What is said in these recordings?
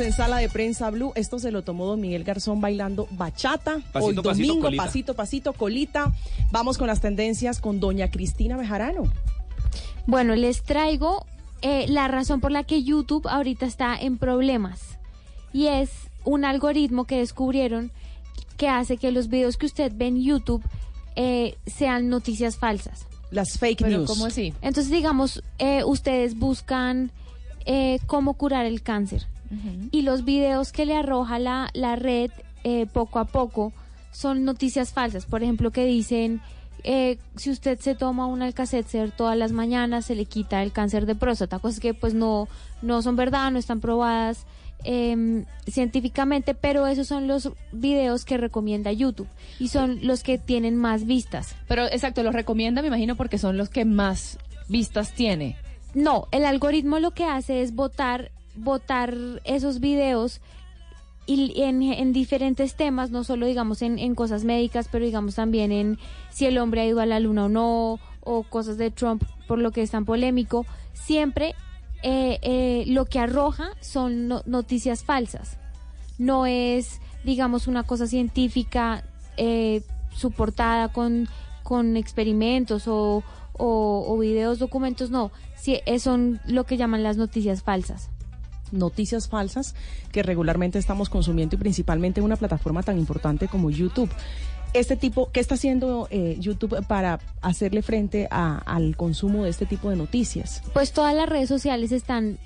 en Sala de Prensa Blue. Esto se lo tomó don Miguel Garzón bailando bachata. Pasito, Hoy pasito, domingo, colita. pasito, pasito, colita. Vamos con las tendencias con doña Cristina Bejarano. Bueno, les traigo eh, la razón por la que YouTube ahorita está en problemas. Y es un algoritmo que descubrieron que hace que los videos que usted ve en YouTube eh, sean noticias falsas. Las fake Pero news. ¿cómo así? Entonces, digamos, eh, ustedes buscan eh, cómo curar el cáncer. Y los videos que le arroja la, la red eh, poco a poco son noticias falsas. Por ejemplo, que dicen, eh, si usted se toma un Alka-Seltzer todas las mañanas, se le quita el cáncer de próstata. Cosas que pues no, no son verdad, no están probadas em, científicamente, pero esos son los videos que recomienda YouTube y son los que tienen más vistas. Pero exacto, los recomienda, me imagino, porque son los que más vistas tiene. No, el algoritmo lo que hace es votar, votar esos videos y en, en diferentes temas, no solo digamos en, cosas médicas, pero digamos también en si el hombre ha ido a la luna o no, o cosas de Trump por lo que es tan polémico. Siempre eh, eh, lo que arroja son no- noticias falsas. No es, digamos, una cosa científica eh, soportada con, con experimentos o, o, o videos, documentos, no. Sí, eh, son lo que llaman las noticias falsas. Noticias falsas que regularmente estamos consumiendo y principalmente en una plataforma tan importante como YouTube. Este tipo, ¿qué está haciendo eh, YouTube para hacerle frente a- al consumo de este tipo de noticias? Pues todas las redes sociales están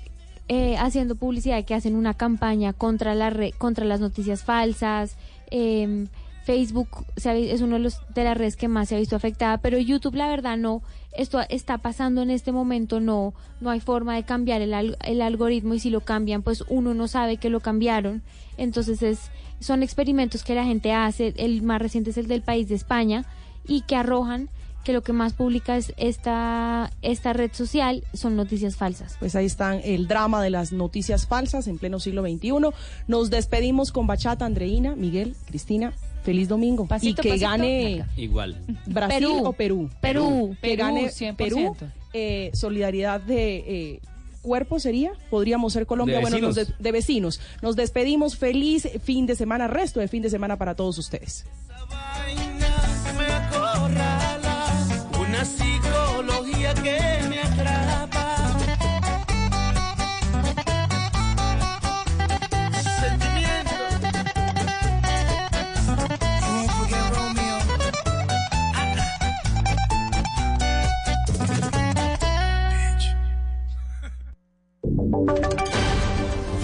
eh, haciendo publicidad que hacen una campaña contra la re- contra las noticias falsas. em, Facebook se ha es uno de, los, de las redes que más se ha visto afectada, pero YouTube la verdad no. Esto está pasando en este momento, no, no hay forma de cambiar el, el algoritmo y si lo cambian, pues uno no sabe que lo cambiaron. Entonces es, son experimentos que la gente hace. El más reciente es el del país de España y que arrojan que lo que más publica es esta, esta red social son noticias falsas. Pues ahí están el drama de las noticias falsas en pleno siglo XXI. Nos despedimos con Bachata, Andreina, Miguel, Cristina. Feliz domingo. Pasito, y que pasito. gane Igual. Brasil Perú. o Perú. Perú. Que Perú, gane 100%. Perú. Eh, solidaridad de eh, cuerpo sería. Podríamos ser Colombia. De bueno, nos vecinos. de, de vecinos. Nos despedimos. Feliz fin de semana, resto de fin de semana para todos ustedes. me acorrala, una psicología que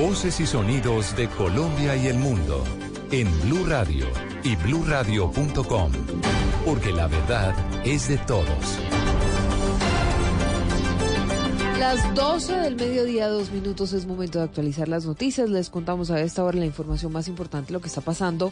Voces y sonidos de Colombia y el mundo en Blue Radio y bluradio.com, porque la verdad es de todos. Las 12 del mediodía, dos minutos, es momento de actualizar las noticias. Les contamos a esta hora la información más importante, lo que está pasando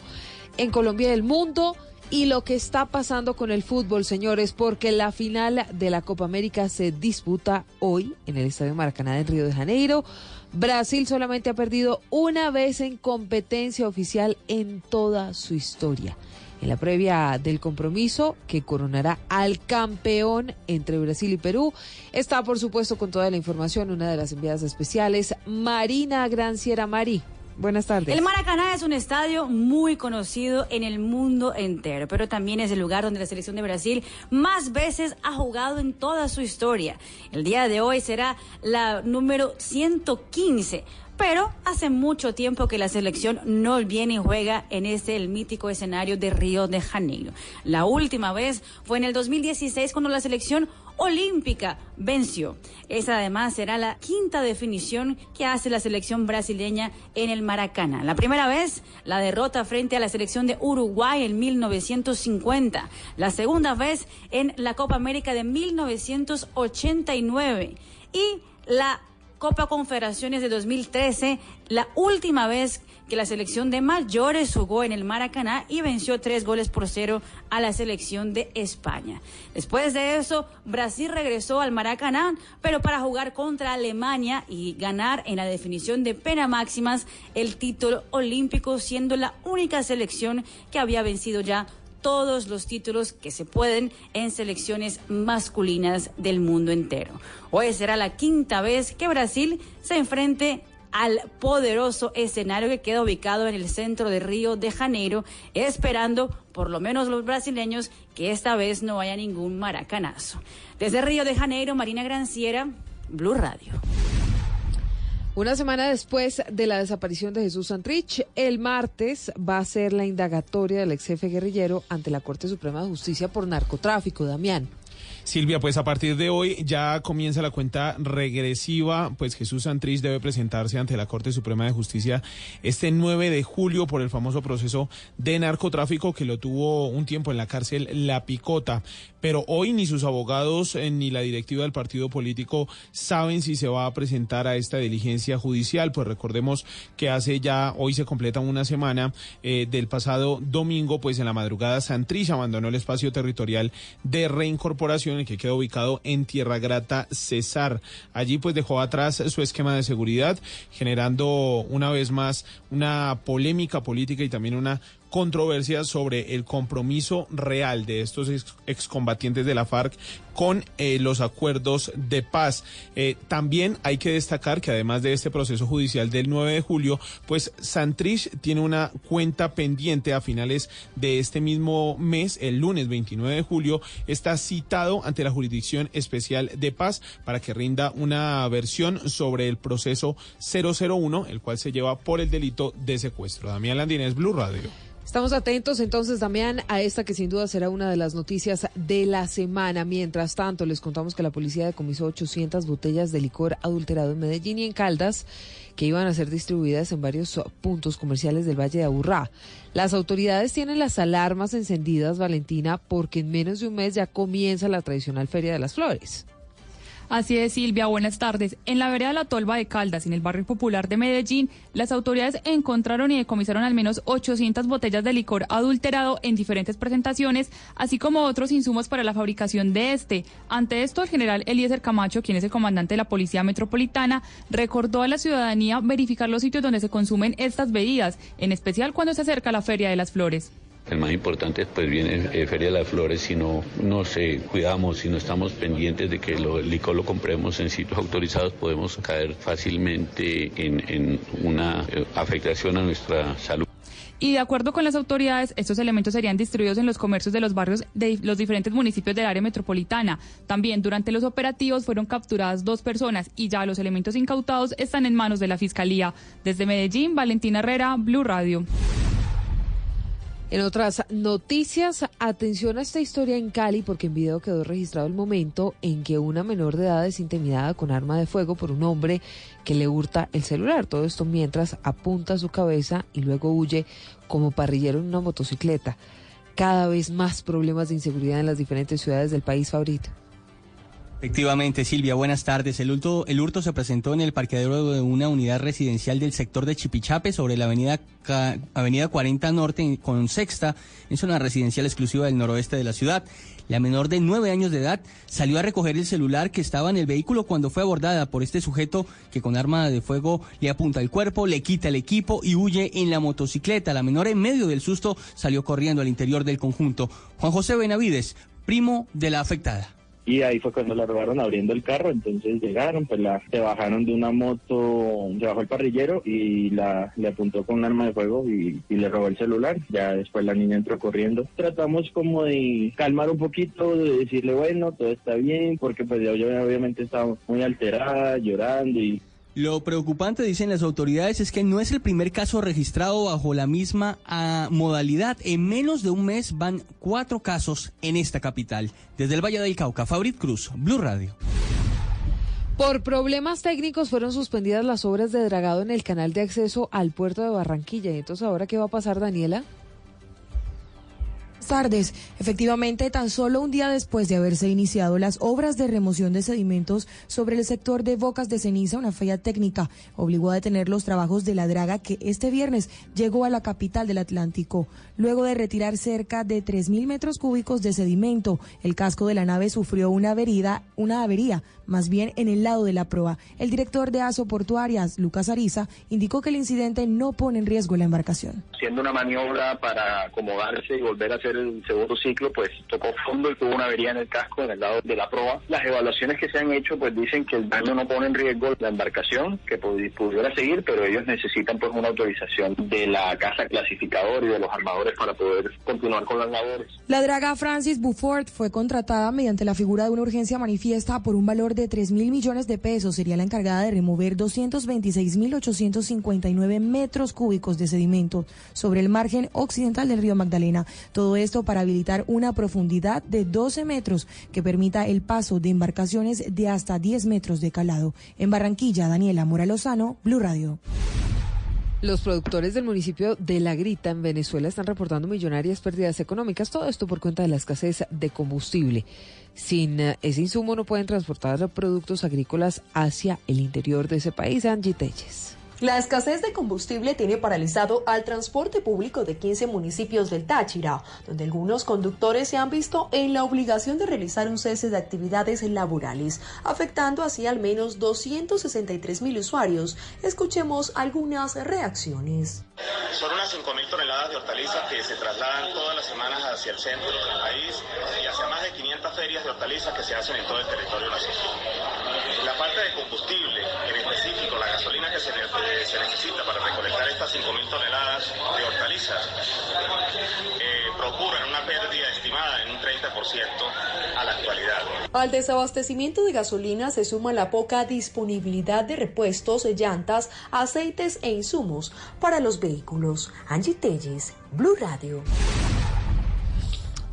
en Colombia y el mundo y lo que está pasando con el fútbol, señores, porque la final de la Copa América se disputa hoy en el Estadio Maracaná de Río de Janeiro. Brasil solamente ha perdido una vez en competencia oficial en toda su historia. En la previa del compromiso que coronará al campeón entre Brasil y Perú, está por supuesto con toda la información una de las enviadas especiales, Marina Granciera Mari. Buenas tardes. El Maracaná es un estadio muy conocido en el mundo entero, pero también es el lugar donde la selección de Brasil más veces ha jugado en toda su historia. El día de hoy será la número 115. Pero hace mucho tiempo que la selección no viene y juega en este el mítico escenario de Río de Janeiro. La última vez fue en el 2016 cuando la selección olímpica venció. Esa además será la quinta definición que hace la selección brasileña en el Maracaná. La primera vez, la derrota frente a la selección de Uruguay en 1950. La segunda vez en la Copa América de 1989. Y la Copa Confederaciones de 2013, la última vez que la selección de mayores jugó en el Maracaná y venció tres goles por cero a la selección de España. Después de eso, Brasil regresó al Maracaná, pero para jugar contra Alemania y ganar en la definición de pena máximas el título olímpico, siendo la única selección que había vencido ya todos los títulos que se pueden en selecciones masculinas del mundo entero. Hoy será la quinta vez que Brasil se enfrente al poderoso escenario que queda ubicado en el centro de Río de Janeiro, esperando, por lo menos los brasileños, que esta vez no haya ningún maracanazo. Desde Río de Janeiro, Marina Granciera, Blue Radio. Una semana después de la desaparición de Jesús Santrich, el martes va a ser la indagatoria del ex jefe guerrillero ante la Corte Suprema de Justicia por narcotráfico, Damián. Silvia, pues a partir de hoy ya comienza la cuenta regresiva, pues Jesús Santrich debe presentarse ante la Corte Suprema de Justicia este 9 de julio por el famoso proceso de narcotráfico que lo tuvo un tiempo en la cárcel La Picota. Pero hoy ni sus abogados eh, ni la directiva del partido político saben si se va a presentar a esta diligencia judicial, pues recordemos que hace ya, hoy se completa una semana eh, del pasado domingo, pues en la madrugada Santrich abandonó el espacio territorial de reincorporación que queda ubicado en Tierra Grata, Cesar. Allí pues dejó atrás su esquema de seguridad, generando una vez más una polémica política y también una controversia sobre el compromiso real de estos ex- excombatientes de la FARC con eh, los acuerdos de paz. Eh, también hay que destacar que además de este proceso judicial del 9 de julio, pues Santrich tiene una cuenta pendiente a finales de este mismo mes, el lunes 29 de julio, está citado ante la Jurisdicción Especial de Paz para que rinda una versión sobre el proceso 001, el cual se lleva por el delito de secuestro. Damián Landines, Blue Radio. Estamos atentos entonces, Damián, a esta que sin duda será una de las noticias de la semana. Mientras tanto, les contamos que la policía decomisó 800 botellas de licor adulterado en Medellín y en Caldas que iban a ser distribuidas en varios puntos comerciales del Valle de Aburrá. Las autoridades tienen las alarmas encendidas, Valentina, porque en menos de un mes ya comienza la tradicional Feria de las Flores. Así es, Silvia, buenas tardes. En la vereda La Tolva de Caldas, en el barrio popular de Medellín, las autoridades encontraron y decomisaron al menos 800 botellas de licor adulterado en diferentes presentaciones, así como otros insumos para la fabricación de este. Ante esto, el general Eliezer Camacho, quien es el comandante de la Policía Metropolitana, recordó a la ciudadanía verificar los sitios donde se consumen estas bebidas, en especial cuando se acerca la Feria de las Flores. El más importante pues viene eh, Feria de las Flores, si no nos eh, cuidamos, si no estamos pendientes de que lo- el licor lo compremos en sitios autorizados, podemos caer fácilmente en, en una eh, afectación a nuestra salud. Y de acuerdo con las autoridades, estos elementos serían distribuidos en los comercios de los barrios de los diferentes municipios del área metropolitana. También durante los operativos fueron capturadas dos personas y ya los elementos incautados están en manos de la Fiscalía. Desde Medellín, Valentina Herrera, Blue Radio. En otras noticias, atención a esta historia en Cali porque en video quedó registrado el momento en que una menor de edad es intimidada con arma de fuego por un hombre que le hurta el celular. Todo esto mientras apunta su cabeza y luego huye como parrillero en una motocicleta. Cada vez más problemas de inseguridad en las diferentes ciudades del país, Favorito. Efectivamente, Silvia, buenas tardes. El hurto, el hurto se presentó en el parqueadero de una unidad residencial del sector de Chipichape sobre la avenida, avenida 40 Norte con Sexta, en zona residencial exclusiva del noroeste de la ciudad. La menor de nueve años de edad salió a recoger el celular que estaba en el vehículo cuando fue abordada por este sujeto que con arma de fuego le apunta el cuerpo, le quita el equipo y huye en la motocicleta. La menor en medio del susto salió corriendo al interior del conjunto. Juan José Benavides, primo de la afectada. Y ahí fue cuando la robaron abriendo el carro, entonces llegaron, pues la se bajaron de una moto, se bajó el parrillero y la le apuntó con un arma de fuego y, y le robó el celular. Ya después la niña entró corriendo. Tratamos como de calmar un poquito, de decirle, bueno, todo está bien, porque pues yo obviamente estaba muy alterada, llorando y Lo preocupante, dicen las autoridades, es que no es el primer caso registrado bajo la misma ah, modalidad. En menos de un mes van cuatro casos en esta capital. Desde el Valle del Cauca, Fabrit Cruz, Blue Radio. Por problemas técnicos fueron suspendidas las obras de dragado en el canal de acceso al puerto de Barranquilla. Entonces, ¿ahora qué va a pasar, Daniela? Tardes. Efectivamente, tan solo un día después de haberse iniciado las obras de remoción de sedimentos sobre el sector de Bocas de Ceniza, una falla técnica obligó a detener los trabajos de la draga que este viernes llegó a la capital del Atlántico. Luego de retirar cerca de 3.000 metros cúbicos de sedimento, el casco de la nave sufrió una avería, una avería, más bien en el lado de la proa. El director de ASO Portuarias, Lucas Ariza, indicó que el incidente no pone en riesgo la embarcación. siendo una maniobra para acomodarse y volver a hacer hacer el segundo ciclo, pues tocó fondo y tuvo una avería en el casco en el lado de la proa. Las evaluaciones que se han hecho pues dicen que el daño no pone en riesgo la embarcación, que pudi- pudiera seguir, pero ellos necesitan pues una autorización de la casa clasificadora y de los armadores para poder continuar con las labores. La draga Francis Buford fue contratada mediante la figura de una urgencia manifiesta por un valor de 3 mil millones de pesos. Sería la encargada de remover 226.859 metros cúbicos de sedimento sobre el margen occidental del río Magdalena. Todo esto para habilitar una profundidad de 12 metros que permita el paso de embarcaciones de hasta 10 metros de calado. En Barranquilla, Daniela Mora Lozano, Blue Radio. Los productores del municipio de La Grita en Venezuela están reportando millonarias pérdidas económicas, todo esto por cuenta de la escasez de combustible. Sin eh, ese insumo no pueden transportar productos agrícolas hacia el interior de ese país. Angie Telles. La escasez de combustible tiene paralizado al transporte público de 15 municipios del Táchira, donde algunos conductores se han visto en la obligación de realizar un cese de actividades laborales, afectando así al menos 263 mil usuarios. Escuchemos algunas reacciones. Son unas 5.000 toneladas de hortalizas que se trasladan todas las semanas hacia el centro del país y hacia más de 500 ferias de hortalizas que se hacen en todo el territorio nacional. La parte de combustible, gasolina que se, ne- se necesita para recolectar estas 5.000 toneladas de hortalizas, eh, procuran una pérdida estimada en un 30% a la actualidad. Al desabastecimiento de gasolina se suma la poca disponibilidad de repuestos, llantas, aceites e insumos para los vehículos. Angie Telles, Blue Radio.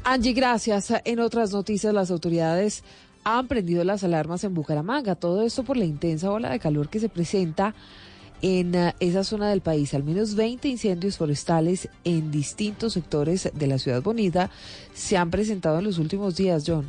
Angie, gracias. En otras noticias, las autoridades han prendido las alarmas en Bucaramanga. Todo esto por la intensa ola de calor que se presenta en eh, esa zona del país. Al menos 20 incendios forestales en distintos sectores de la ciudad bonita se han presentado en los últimos días, John.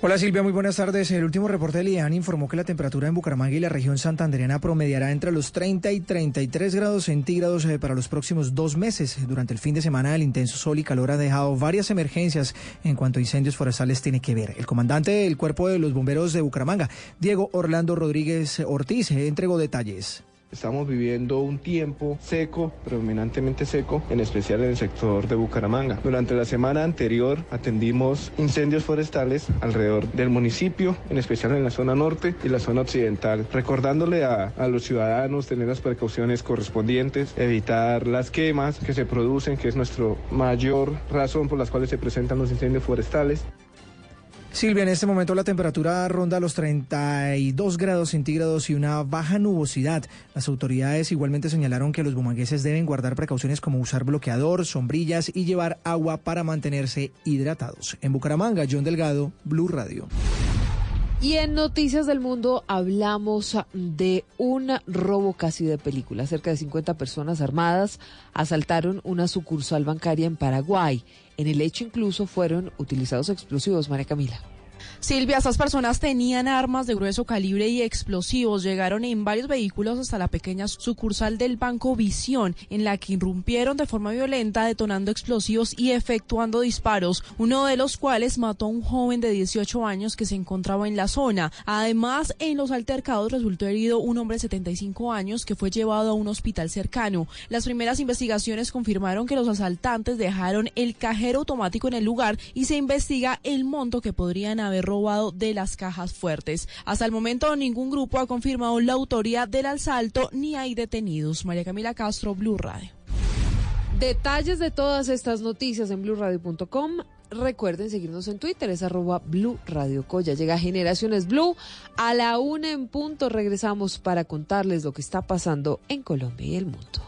Hola Silvia, muy buenas tardes. El último reporte del IAN informó que la temperatura en Bucaramanga y la región santandereana promediará entre los 30 y 33 grados centígrados eh, para los próximos dos meses. Durante el fin de semana el intenso sol y calor ha dejado varias emergencias en cuanto a incendios forestales tiene que ver. El comandante del Cuerpo de los Bomberos de Bucaramanga, Diego Orlando Rodríguez Ortiz, eh, entregó detalles. Estamos viviendo un tiempo seco, predominantemente seco, en especial en el sector de Bucaramanga. Durante la semana anterior atendimos incendios forestales alrededor del municipio, en especial en la zona norte y la zona occidental, recordándole a, los ciudadanos tener las precauciones correspondientes, evitar las quemas que se producen, que es nuestra mayor razón por las cuales se presentan los incendios forestales. Silvia, en este momento la temperatura ronda los 32 grados centígrados y una baja nubosidad. Las autoridades igualmente señalaron que los bumangueses deben guardar precauciones como usar bloqueador, sombrillas y llevar agua para mantenerse hidratados. En Bucaramanga, John Delgado, Blue Radio. Y en Noticias del Mundo hablamos de un robo casi de película. Cerca de 50 personas armadas asaltaron una sucursal bancaria en Paraguay. En el hecho incluso fueron utilizados explosivos, María Camila. Silvia, estas personas tenían armas de grueso calibre y explosivos. Llegaron en varios vehículos hasta la pequeña sucursal del Banco Visión, en la que irrumpieron de forma violenta, detonando explosivos y efectuando disparos, uno de los cuales mató a un joven de 18 años que se encontraba en la zona. Además, en los altercados resultó herido un hombre de 75 años que fue llevado a un hospital cercano. Las primeras investigaciones confirmaron que los asaltantes dejaron el cajero automático en el lugar y se investiga el monto que podrían haber robado de las cajas fuertes. Hasta el momento ningún grupo ha confirmado la autoría del asalto ni hay detenidos. María Camila Castro, Blue Radio. Detalles de todas estas noticias en blurradio.com. Recuerden seguirnos en Twitter, es arroba Blue Radio Coya. Llega Generaciones Blue. A la una en punto regresamos para contarles lo que está pasando en Colombia y el mundo.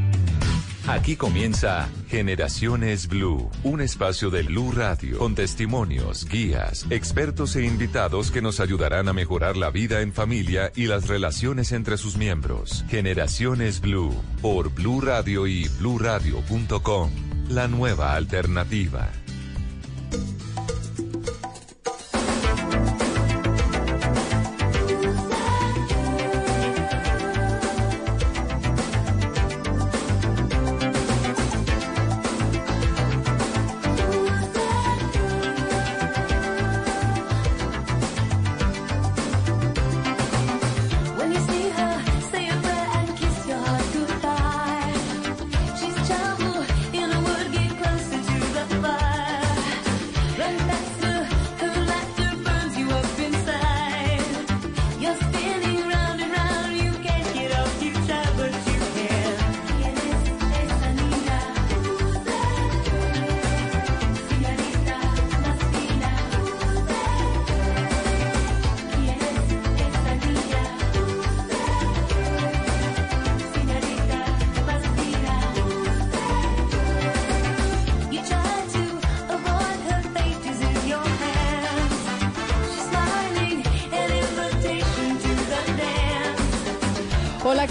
Aquí comienza Generaciones Blue, un espacio de Blue Radio con testimonios, guías, expertos e invitados que nos ayudarán a mejorar la vida en familia y las relaciones entre sus miembros. Generaciones Blue por Blue Radio y bluradio.com. La nueva alternativa.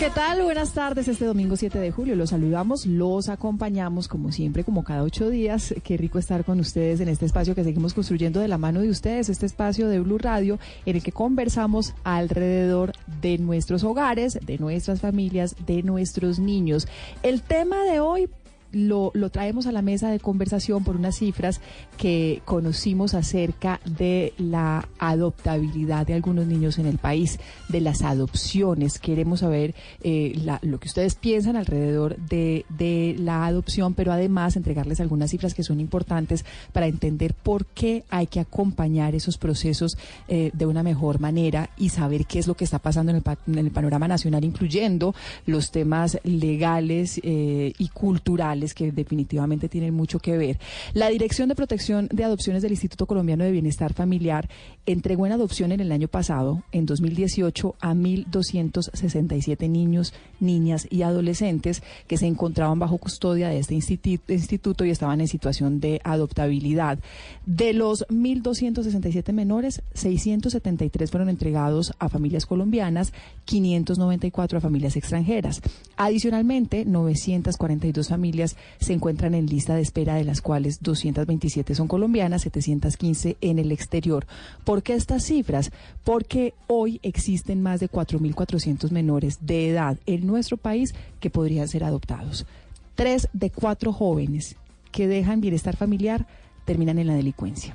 ¿Qué tal? Buenas tardes. Este domingo 7 de julio los saludamos, los acompañamos como siempre, como cada ocho días. Qué rico estar con ustedes en este espacio que seguimos construyendo de la mano de ustedes, este espacio de Blue Radio en el que conversamos alrededor de nuestros hogares, de nuestras familias, de nuestros niños. El tema de hoy lo, lo traemos a la mesa de conversación por unas cifras que conocimos acerca de la adoptabilidad de algunos niños en el país, de las adopciones. Queremos saber eh, lo que ustedes piensan alrededor de, de la adopción, pero además entregarles algunas cifras que son importantes para entender por qué hay que acompañar esos procesos eh, de una mejor manera y saber qué es lo que está pasando en el, pa- en el panorama nacional, incluyendo los temas legales eh, y culturales que definitivamente tienen mucho que ver. La Dirección de Protección de Adopciones del Instituto Colombiano de Bienestar Familiar entregó en adopción en el año pasado, en 2018, a 1.267 niños, niñas y adolescentes que se encontraban bajo custodia de este institu- instituto y estaban en situación de adoptabilidad. De los 1.267 menores, 673 fueron entregados a familias colombianas, 594 a familias extranjeras. Adicionalmente, 942 familias se encuentran en lista de espera, de las cuales 227 son colombianas, 715 en el exterior. ¿Por qué estas cifras? Porque hoy existen más de 4.400 menores de edad en nuestro país que podrían ser adoptados. Tres de cuatro jóvenes que dejan bienestar familiar terminan en la delincuencia.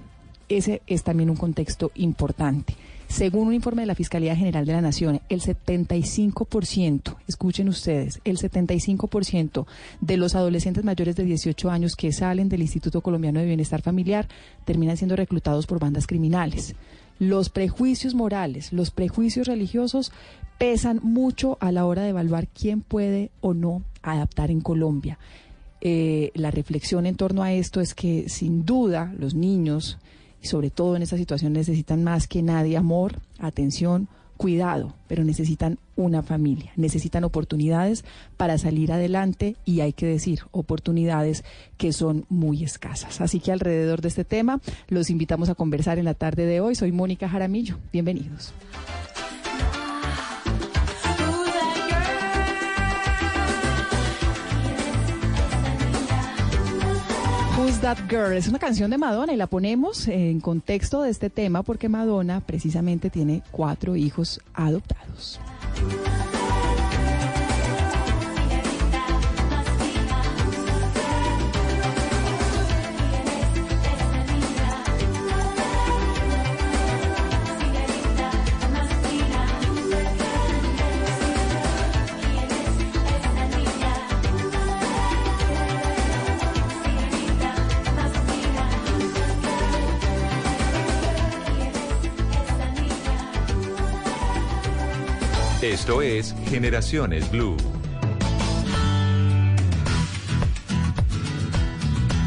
Ese es también un contexto importante. Según un informe de la Fiscalía General de la Nación, el 75%, escuchen ustedes, el 75% de los adolescentes mayores de 18 años que salen del Instituto Colombiano de Bienestar Familiar terminan siendo reclutados por bandas criminales. Los prejuicios morales, los prejuicios religiosos pesan mucho a la hora de evaluar quién puede o no adaptar en Colombia. Eh, la reflexión en torno a esto es que sin duda los niños, y sobre todo en esta situación, necesitan más que nadie amor, atención, cuidado, pero necesitan una familia, necesitan oportunidades para salir adelante y hay que decir, oportunidades que son muy escasas. Así que alrededor de este tema los invitamos a conversar en la tarde de hoy. Soy Mónica Jaramillo. Bienvenidos. Who's That Girl? Es una canción de Madonna y la ponemos en contexto de este tema porque Madonna precisamente tiene cuatro hijos adoptados. Esto es Generaciones Blue.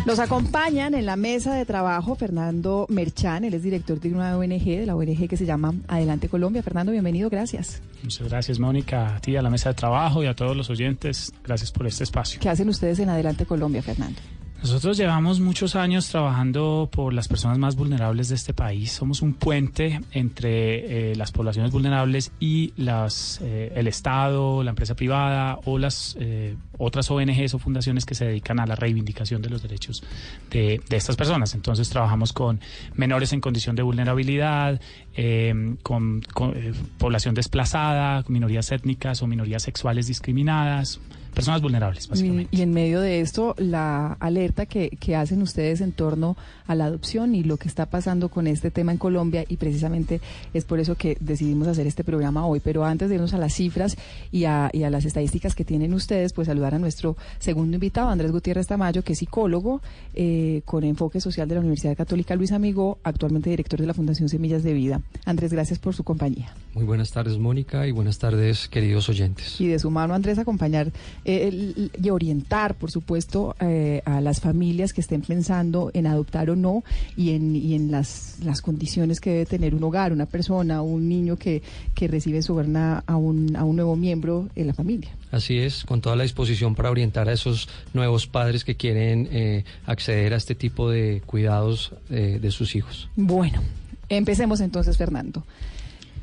Nos acompañan en la mesa de trabajo Fernando Merchán, él es director de una ONG, de la ONG que se llama Adelante Colombia. Fernando, bienvenido, gracias. Muchas gracias, Mónica, a ti, a la mesa de trabajo y a todos los oyentes. Gracias por este espacio. ¿Qué hacen ustedes en Adelante Colombia, Fernando? Nosotros llevamos muchos años trabajando por las personas más vulnerables de este país. Somos un puente entre eh, las poblaciones vulnerables y las, eh, el Estado, la empresa privada o las eh, otras ONGs o fundaciones que se dedican a la reivindicación de los derechos de, estas personas. Entonces trabajamos con menores en condición de vulnerabilidad, eh, con, con, población desplazada, minorías étnicas o minorías sexuales discriminadas, personas vulnerables, básicamente. Y, y en medio de esto, la alerta que, que hacen ustedes en torno a la adopción y lo que está pasando con este tema en Colombia y precisamente es por eso que decidimos hacer este programa hoy. Pero antes de irnos a las cifras y a, y a las estadísticas que tienen ustedes, pues saludar a nuestro segundo invitado, Andrés Gutiérrez Tamayo, que es psicólogo eh, con enfoque social de la Universidad Católica Luis Amigo, actualmente director de la Fundación Semillas de Vida. Andrés, gracias por su compañía. Muy buenas tardes, Mónica, y buenas tardes, queridos oyentes. Y de su mano, Andrés, acompañar eh, y orientar, por supuesto, eh, a las familias que estén pensando en adoptar o no y en, y en las, las condiciones que debe tener un hogar, una persona, un niño que, que recibe su hogar a, un, a un nuevo miembro en la familia. Así es, con toda la disposición para orientar a esos nuevos padres que quieren eh, acceder a este tipo de cuidados eh, de sus hijos. Bueno, empecemos entonces, Fernando.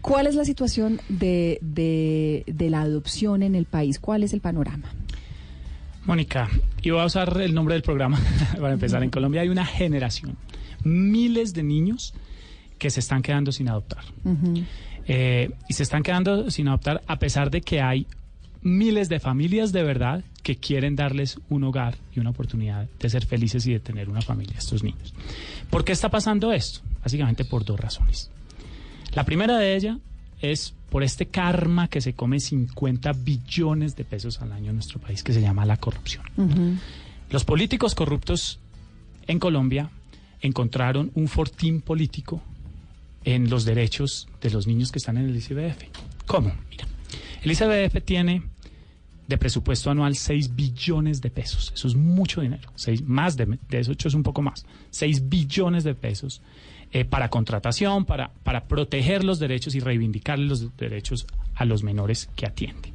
¿Cuál es la situación de, de, de la adopción en el país? ¿Cuál es el panorama? Mónica, y voy a usar el nombre del programa para empezar. En Colombia hay una generación, miles de niños que se están quedando sin adoptar. Eh, y se están quedando sin adoptar a pesar de que hay miles de familias de verdad que quieren darles un hogar y una oportunidad de ser felices y de tener una familia a estos niños. ¿Por qué está pasando esto? Básicamente por dos razones. La primera de ellas es por este karma que se come 50 billones de pesos al año en nuestro país, que se llama la corrupción. Los políticos corruptos en Colombia encontraron un fortín político en los derechos de los niños que están en el ICBF. ¿Cómo? Mira, el ICBF tiene de presupuesto anual 6 billones de pesos. Eso es mucho dinero. Seis, más de, de eso, hecho, es un poco más. 6 billones de pesos eh, para contratación, para, para proteger los derechos y reivindicar los derechos a los menores que atiende.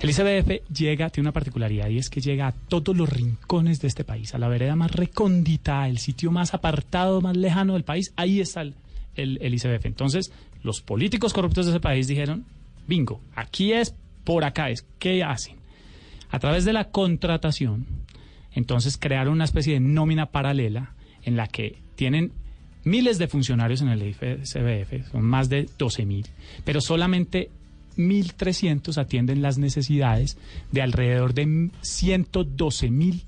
El ICBF llega, tiene una particularidad y es que llega a todos los rincones de este país, a la vereda más recóndita, el sitio más apartado, más lejano del país, ahí está el, el, el ICBF. Entonces, los políticos corruptos de ese país dijeron, bingo, aquí es, por acá es, ¿qué hacen? A través de la contratación, entonces crearon una especie de nómina paralela en la que tienen miles de funcionarios en el ICBF, son más de 12 mil, pero solamente 1.300 atienden las necesidades de alrededor de 112 mil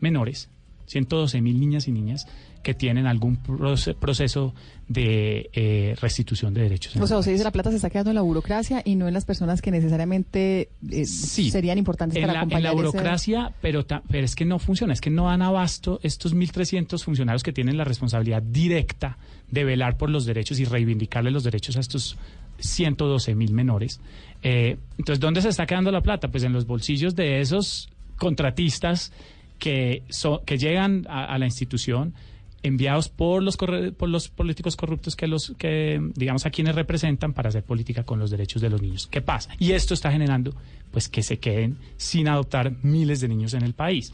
menores, 112 mil niñas y niñas que tienen algún proce- proceso de eh, restitución de derechos. en O sea, usted dice la plata se está quedando en la burocracia y no en las personas que necesariamente eh, serían importantes en para la, en acompañar la ese- burocracia, pero, pero es que no funciona, es que no dan abasto estos 1.300 funcionarios que tienen la responsabilidad directa de velar por los derechos y reivindicarle los derechos a estos 112 mil menores. Eh, entonces, ¿dónde se está quedando la plata? Pues en los bolsillos de esos contratistas que, so- que llegan a, a la institución enviados por los por los políticos corruptos que los que digamos a quienes representan para hacer política con los derechos de los niños. ¿Qué pasa? Y esto está generando pues que se queden sin adoptar miles de niños en el país.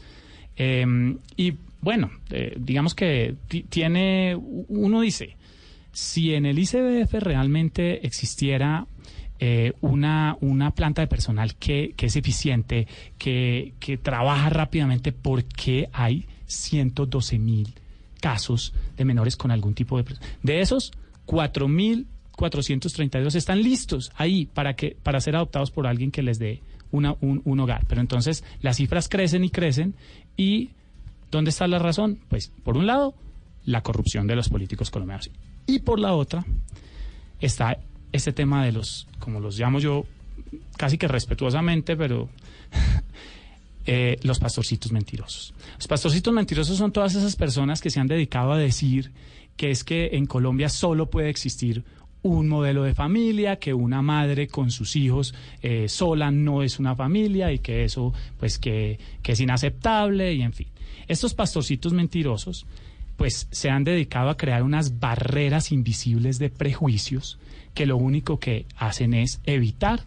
Eh, y bueno, eh, digamos que ti- tiene uno dice si en el ICBF realmente existiera eh, una, una planta de personal que, que es eficiente, que, que trabaja rápidamente, ¿por qué hay 112 mil casos de menores con algún tipo de... De esos, 4.432 están listos ahí para, que, para ser adoptados por alguien que les dé una, un, un hogar. Pero entonces las cifras crecen y crecen y ¿dónde está la razón? Pues por un lado, la corrupción de los políticos colombianos. Y por la otra, está este tema de los, como los llamo yo, casi que respetuosamente, pero eh, los pastorcitos mentirosos. Los pastorcitos mentirosos son todas esas personas que se han dedicado a decir que es que en Colombia solo puede existir un modelo de familia, que una madre con sus hijos eh, sola no es una familia y que eso pues que, que es inaceptable y en fin. Estos pastorcitos mentirosos pues se han dedicado a crear unas barreras invisibles de prejuicios que lo único que hacen es evitar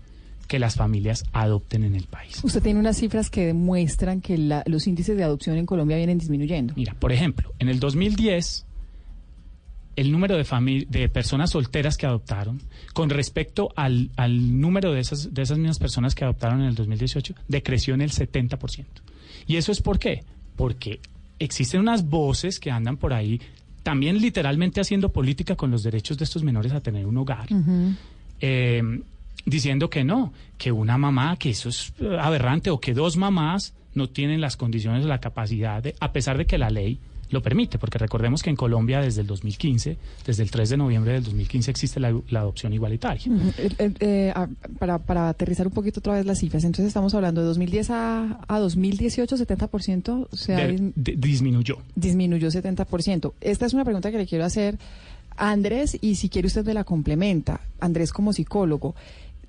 que las familias adopten en el país. Usted tiene unas cifras que demuestran que la- los índices de adopción en Colombia vienen disminuyendo. Mira, por ejemplo, en el 2010 el número de, de personas solteras que adoptaron con respecto al, al número de esas, de esas mismas personas que adoptaron en el 2018 decreció en el 70%. ¿Y eso es por qué? Porque existen unas voces que andan por ahí también literalmente haciendo política con los derechos de estos menores a tener un hogar. eh, diciendo que no, que una mamá, que eso es eh, aberrante, o que dos mamás no tienen las condiciones o la capacidad, de, a pesar de que la ley lo permite, porque recordemos que en Colombia desde el 2015, desde el 3 de noviembre del 2015 existe la, la adopción igualitaria. Eh, eh, eh, ah, para, para aterrizar un poquito otra vez las cifras, entonces estamos hablando de 2010 a, a 2018, 70% se ha De- dismi- de- disminuyó. disminuyó 70%. Esta es una pregunta que le quiero hacer a Andrés y si quiere usted me la complementa. Andrés como psicólogo.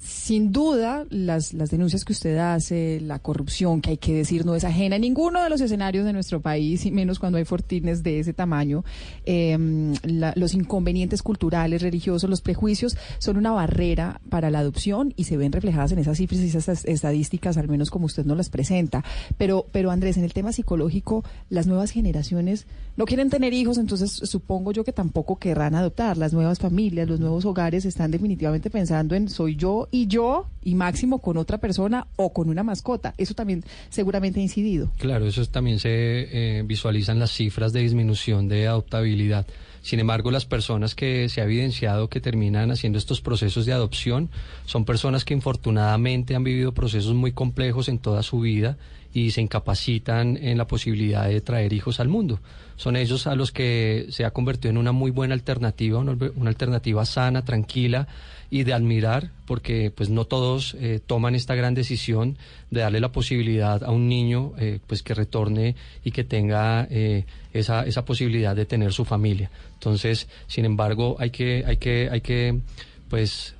Sin duda, las, las denuncias que usted hace, la corrupción, que hay que decir no es ajena a ninguno de los escenarios de nuestro país, y menos cuando hay fortines de ese tamaño, em, la- los inconvenientes culturales, religiosos, los prejuicios son una barrera para la adopción y se ven reflejadas en esas cifras y esas estadísticas, al menos como usted nos las presenta. Pero, pero Andrés, en el tema psicológico, las nuevas generaciones no quieren tener hijos, entonces supongo yo que tampoco querrán adoptar. Las nuevas familias, los nuevos hogares están definitivamente pensando en soy yo y yo y máximo con otra persona o con una mascota. Eso también seguramente ha incidido. Claro, eso también se eh, visualizan las cifras de disminución de adoptabilidad. Sin embargo, las personas que se ha evidenciado que terminan haciendo estos procesos de adopción son personas que infortunadamente han vivido procesos muy complejos en toda su vida y se incapacitan en la posibilidad de traer hijos al mundo. Son ellos a los que se ha convertido en una muy buena alternativa, una, una alternativa sana, tranquila y de admirar, porque pues no todos eh, toman esta gran decisión de darle la posibilidad a un niño eh, pues que retorne y que tenga eh, esa, esa posibilidad de tener su familia. Entonces, sin embargo, hay que, hay que, hay que pues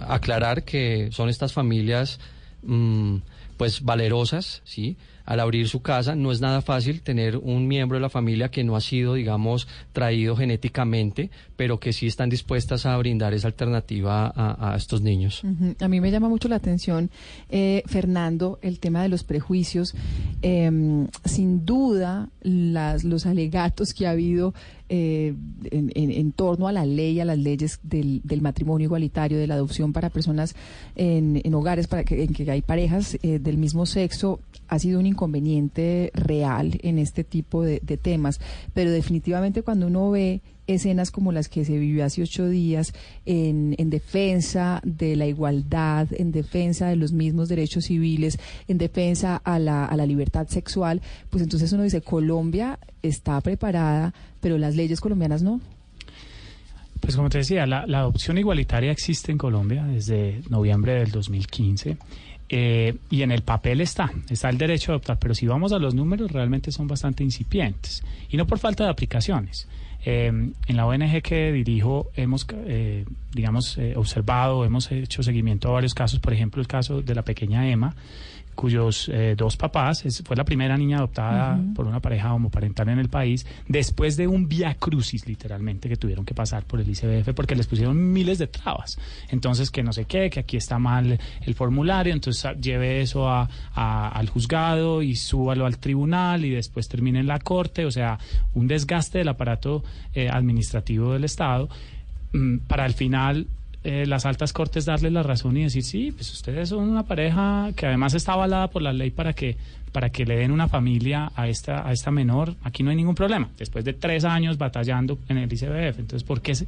aclarar que son estas familias mm, pues valerosas, ¿sí? Al abrir su casa no es nada fácil tener un miembro de la familia que no ha sido, digamos, traído genéticamente, pero que sí están dispuestas a brindar esa alternativa a, estos niños. A mí me llama mucho la atención, eh, Fernando, el tema de los prejuicios. Em, sin duda, las, los alegatos que ha habido eh, en, torno a la ley, a las leyes del, del matrimonio igualitario, de la adopción para personas en, en hogares para que, en que hay parejas eh, del mismo sexo, ha sido un inconveniente real en este tipo de, temas. Pero definitivamente cuando uno ve escenas como las que se vivió hace ocho días en, en defensa de la igualdad, en defensa de los mismos derechos civiles, en defensa a la, a la libertad sexual, pues entonces uno dice, Colombia está preparada, pero las leyes colombianas no. Pues como te decía, la, la adopción igualitaria existe en Colombia desde noviembre del 2015 eh, y en el papel está, está el derecho a adoptar, pero si vamos a los números realmente son bastante incipientes y no por falta de aplicaciones. Eh, en la ONG que dirijo hemos, eh, digamos, eh, observado, hemos hecho seguimiento a varios casos, por ejemplo, el caso de la pequeña Emma, cuyos eh, dos papás, es- fue la primera niña adoptada por una pareja homoparental en el país, después de un via crucis literalmente que tuvieron que pasar por el ICBF porque les pusieron miles de trabas. Entonces, que no sé qué, que aquí está mal el formulario, entonces ah, lleve eso a- a- al juzgado y súbalo al tribunal y después termine en la corte, o sea, un desgaste del aparato eh, administrativo del Estado. Mm, para al final eh, las altas cortes darle la razón y decir sí, pues ustedes son una pareja que además está avalada por la ley para que para que le den una familia a esta a esta menor. Aquí no hay ningún problema. Después de tres años batallando en el ICBF, entonces ¿por qué? se-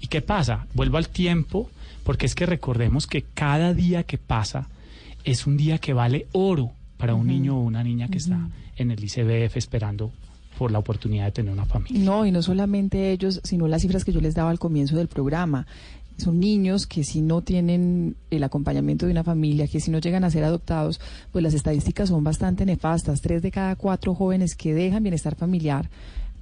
¿Y qué pasa? Vuelvo al tiempo porque es que recordemos que cada día que pasa es un día que vale oro para un niño o una niña que está en el ICBF esperando por la oportunidad de tener una familia. No, y no solamente ellos, sino las cifras que yo les daba al comienzo del programa. Son niños que si no tienen el acompañamiento de una familia, que si no llegan a ser adoptados, pues las estadísticas son bastante nefastas. Tres de cada cuatro jóvenes que dejan bienestar familiar,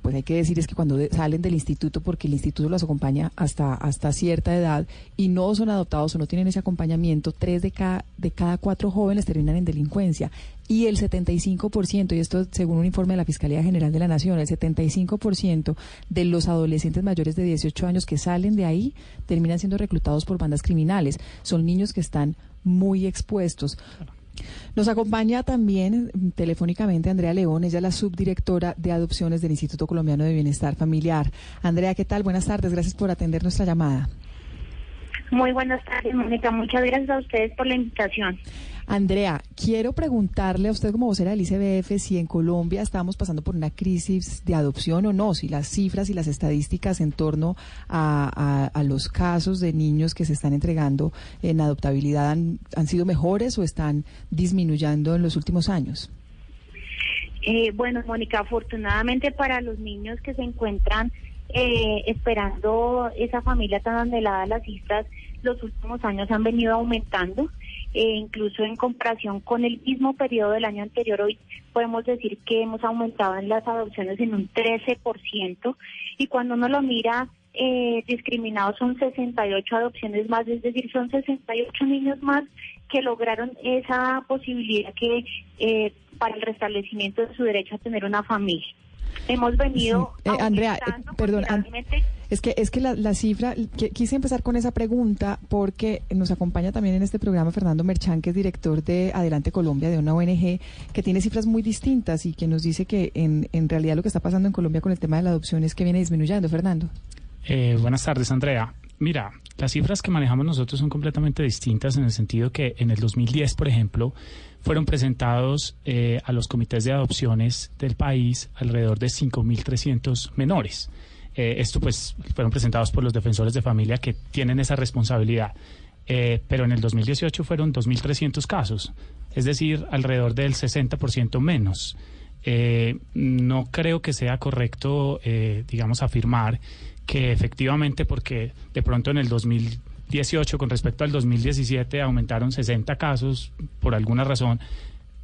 pues hay que decir es que cuando salen del instituto, porque el instituto los acompaña hasta, hasta cierta edad y no son adoptados o no tienen ese acompañamiento, tres de cada, de cada cuatro jóvenes terminan en delincuencia. Y el 75%, y esto según un informe de la Fiscalía General de la Nación, el 75% de los adolescentes mayores de 18 años que salen de ahí terminan siendo reclutados por bandas criminales. Son niños que están muy expuestos. Nos acompaña también mm, telefónicamente Andrea León, ella es la subdirectora de adopciones del Instituto Colombiano de Bienestar Familiar. Andrea, ¿qué tal? Buenas tardes, gracias por atender nuestra llamada. Muy buenas tardes, Mónica. Muchas gracias a ustedes por la invitación. Andrea, quiero preguntarle a usted como vocera del ICBF si en Colombia estamos pasando por una crisis de adopción o no, si las cifras y las estadísticas en torno a, los casos de niños que se están entregando en adoptabilidad han, han sido mejores o están disminuyendo en los últimos años. Eh, bueno, Mónica, afortunadamente para los niños que se encuentran eh, esperando esa familia tan anhelada, las cifras los últimos años han venido aumentando. Eh, incluso en comparación con el mismo periodo del año anterior, hoy podemos decir que hemos aumentado en las adopciones en un 13%. Y cuando uno lo mira, eh, discriminados son 68 adopciones más, es decir, son 68 niños más que lograron esa posibilidad que eh, para el restablecimiento de su derecho a tener una familia. Hemos venido Eh, Andrea, eh, perdón, An- es que es que la, la cifra, que- quise empezar con esa pregunta porque nos acompaña también en este programa Fernando Merchán, que es director de Adelante Colombia, de una ONG que tiene cifras muy distintas y que nos dice que en, en realidad lo que está pasando en Colombia con el tema de la adopción es que viene disminuyendo. Fernando. Eh, buenas tardes, Andrea. Mira, las cifras que manejamos nosotros son completamente distintas en el sentido que en el 2010, por ejemplo, fueron presentados eh, a los comités de adopciones del país alrededor de 5.300 menores. Eh, esto pues fueron presentados por los defensores de familia que tienen esa responsabilidad. Eh, pero en el 2018 fueron 2.300 casos, es decir, alrededor del 60% menos. No creo que sea correcto, digamos, afirmar que efectivamente, porque de pronto en el 2018 con respecto al 2017 aumentaron 60 casos por alguna razón,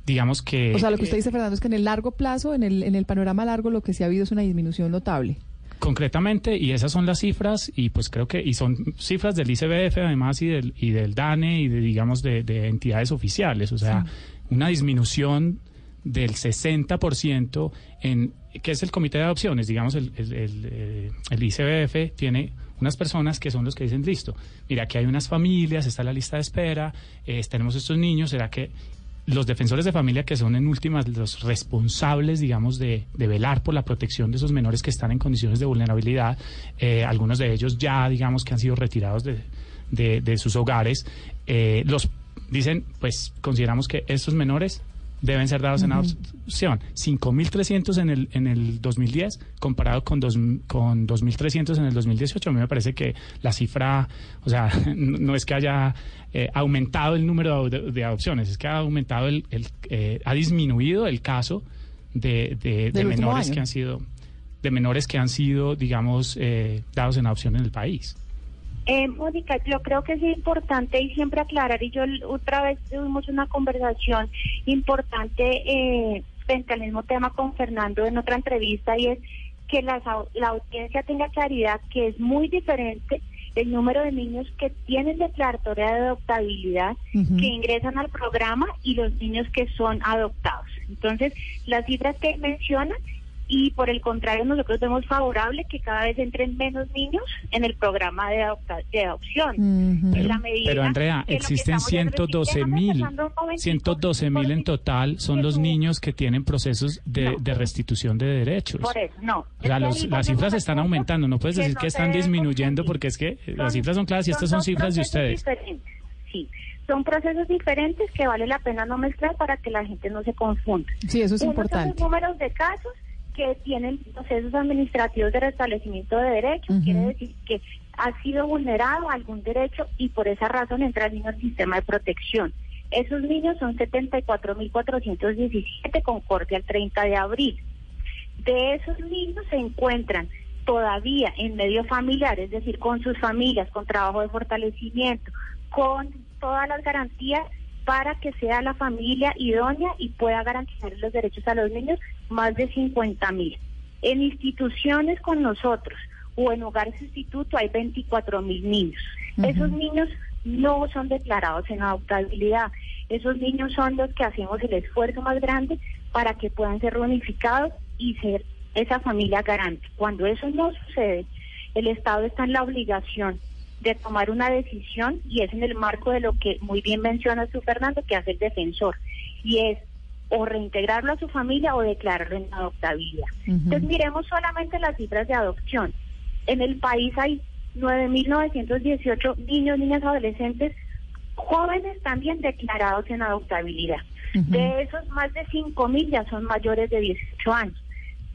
digamos que... O sea, lo que eh, usted dice, Fernando, es que en el largo plazo, en el, en el panorama largo, lo que sí ha habido es una disminución notable. concretamente y esas son las cifras y pues creo que y son cifras del ICBF además y del y del DANE y de digamos de, de entidades oficiales o sea una disminución del 60% en que es el comité de adopciones digamos el, el, eh, ICBF tiene unas personas que son los que dicen listo mira aquí hay unas familias está la lista de espera eh, tenemos estos niños será que los defensores de familia que son en últimas los responsables, digamos, de, de velar por la protección de esos menores que están en condiciones de vulnerabilidad, eh, algunos de ellos ya, digamos, que han sido retirados de, de- sus hogares, los dicen, pues consideramos que estos menores deben ser dados en Ujú. adopción. 5.300 en el, en el 2010 comparado con, dos, con 2.300 en el 2018. A mí me parece que la cifra, o sea, no es que haya eh, aumentado el número de, de adopciones, es que ha aumentado, el, el, eh, ha disminuido el caso de, de- de menores que han sido, de menores que han sido, digamos, eh, dados en adopción en el país. Eh, Mónica, yo creo que es importante y siempre aclarar, y yo otra vez tuvimos una conversación importante eh, frente al mismo tema con Fernando en otra entrevista, y es que au- la audiencia tenga claridad que es muy diferente el número de niños que tienen declaratoria de adoptabilidad, que ingresan al programa y los niños que son adoptados. Entonces, las cifras que mencionan y por el contrario nosotros vemos favorable que cada vez entren menos niños en el programa de, adopta- de adopción. En la medida Pero Andrea, existen estamos es 112 déjame mil, pasando un momentico, 112 mil en total son los niños que tienen procesos de, de restitución de derechos. Por eso, no. O sea, los- las cifras están aumentando, no puedes que decir no que están disminuyendo porque es que las cifras son claras y estas son cifras de ustedes. diferentes, Sí, son procesos diferentes que vale la pena no mezclar para que la gente no se confunda. Sí, eso es Uno importante. Son los números de casos que tienen procesos administrativos de restablecimiento de derechos, quiere decir que ha sido vulnerado algún derecho y por esa razón entra el niño al sistema de protección. Esos niños son 74.417 con corte al 30 de abril. De esos niños se encuentran todavía en medio familiar, es decir, con sus familias, con trabajo de fortalecimiento, con todas las garantías para que sea la familia idónea y pueda garantizar los derechos a los niños, más de 50 mil. En instituciones con nosotros o en hogares sustituto hay 24 mil niños. Esos niños no son declarados en adoptabilidad. Esos niños son los que hacemos el esfuerzo más grande para que puedan ser reunificados y ser esa familia garante. Cuando eso no sucede, el Estado está en la obligación de tomar una decisión y es en el marco de lo que muy bien menciona su Fernando, que hace el defensor, y es o reintegrarlo a su familia o declararlo en adoptabilidad. Entonces miremos solamente las cifras de adopción. En el país hay 9.918 niños, niñas, adolescentes, jóvenes también declarados en adoptabilidad. De esos, más de 5.000 ya son mayores de 18 años.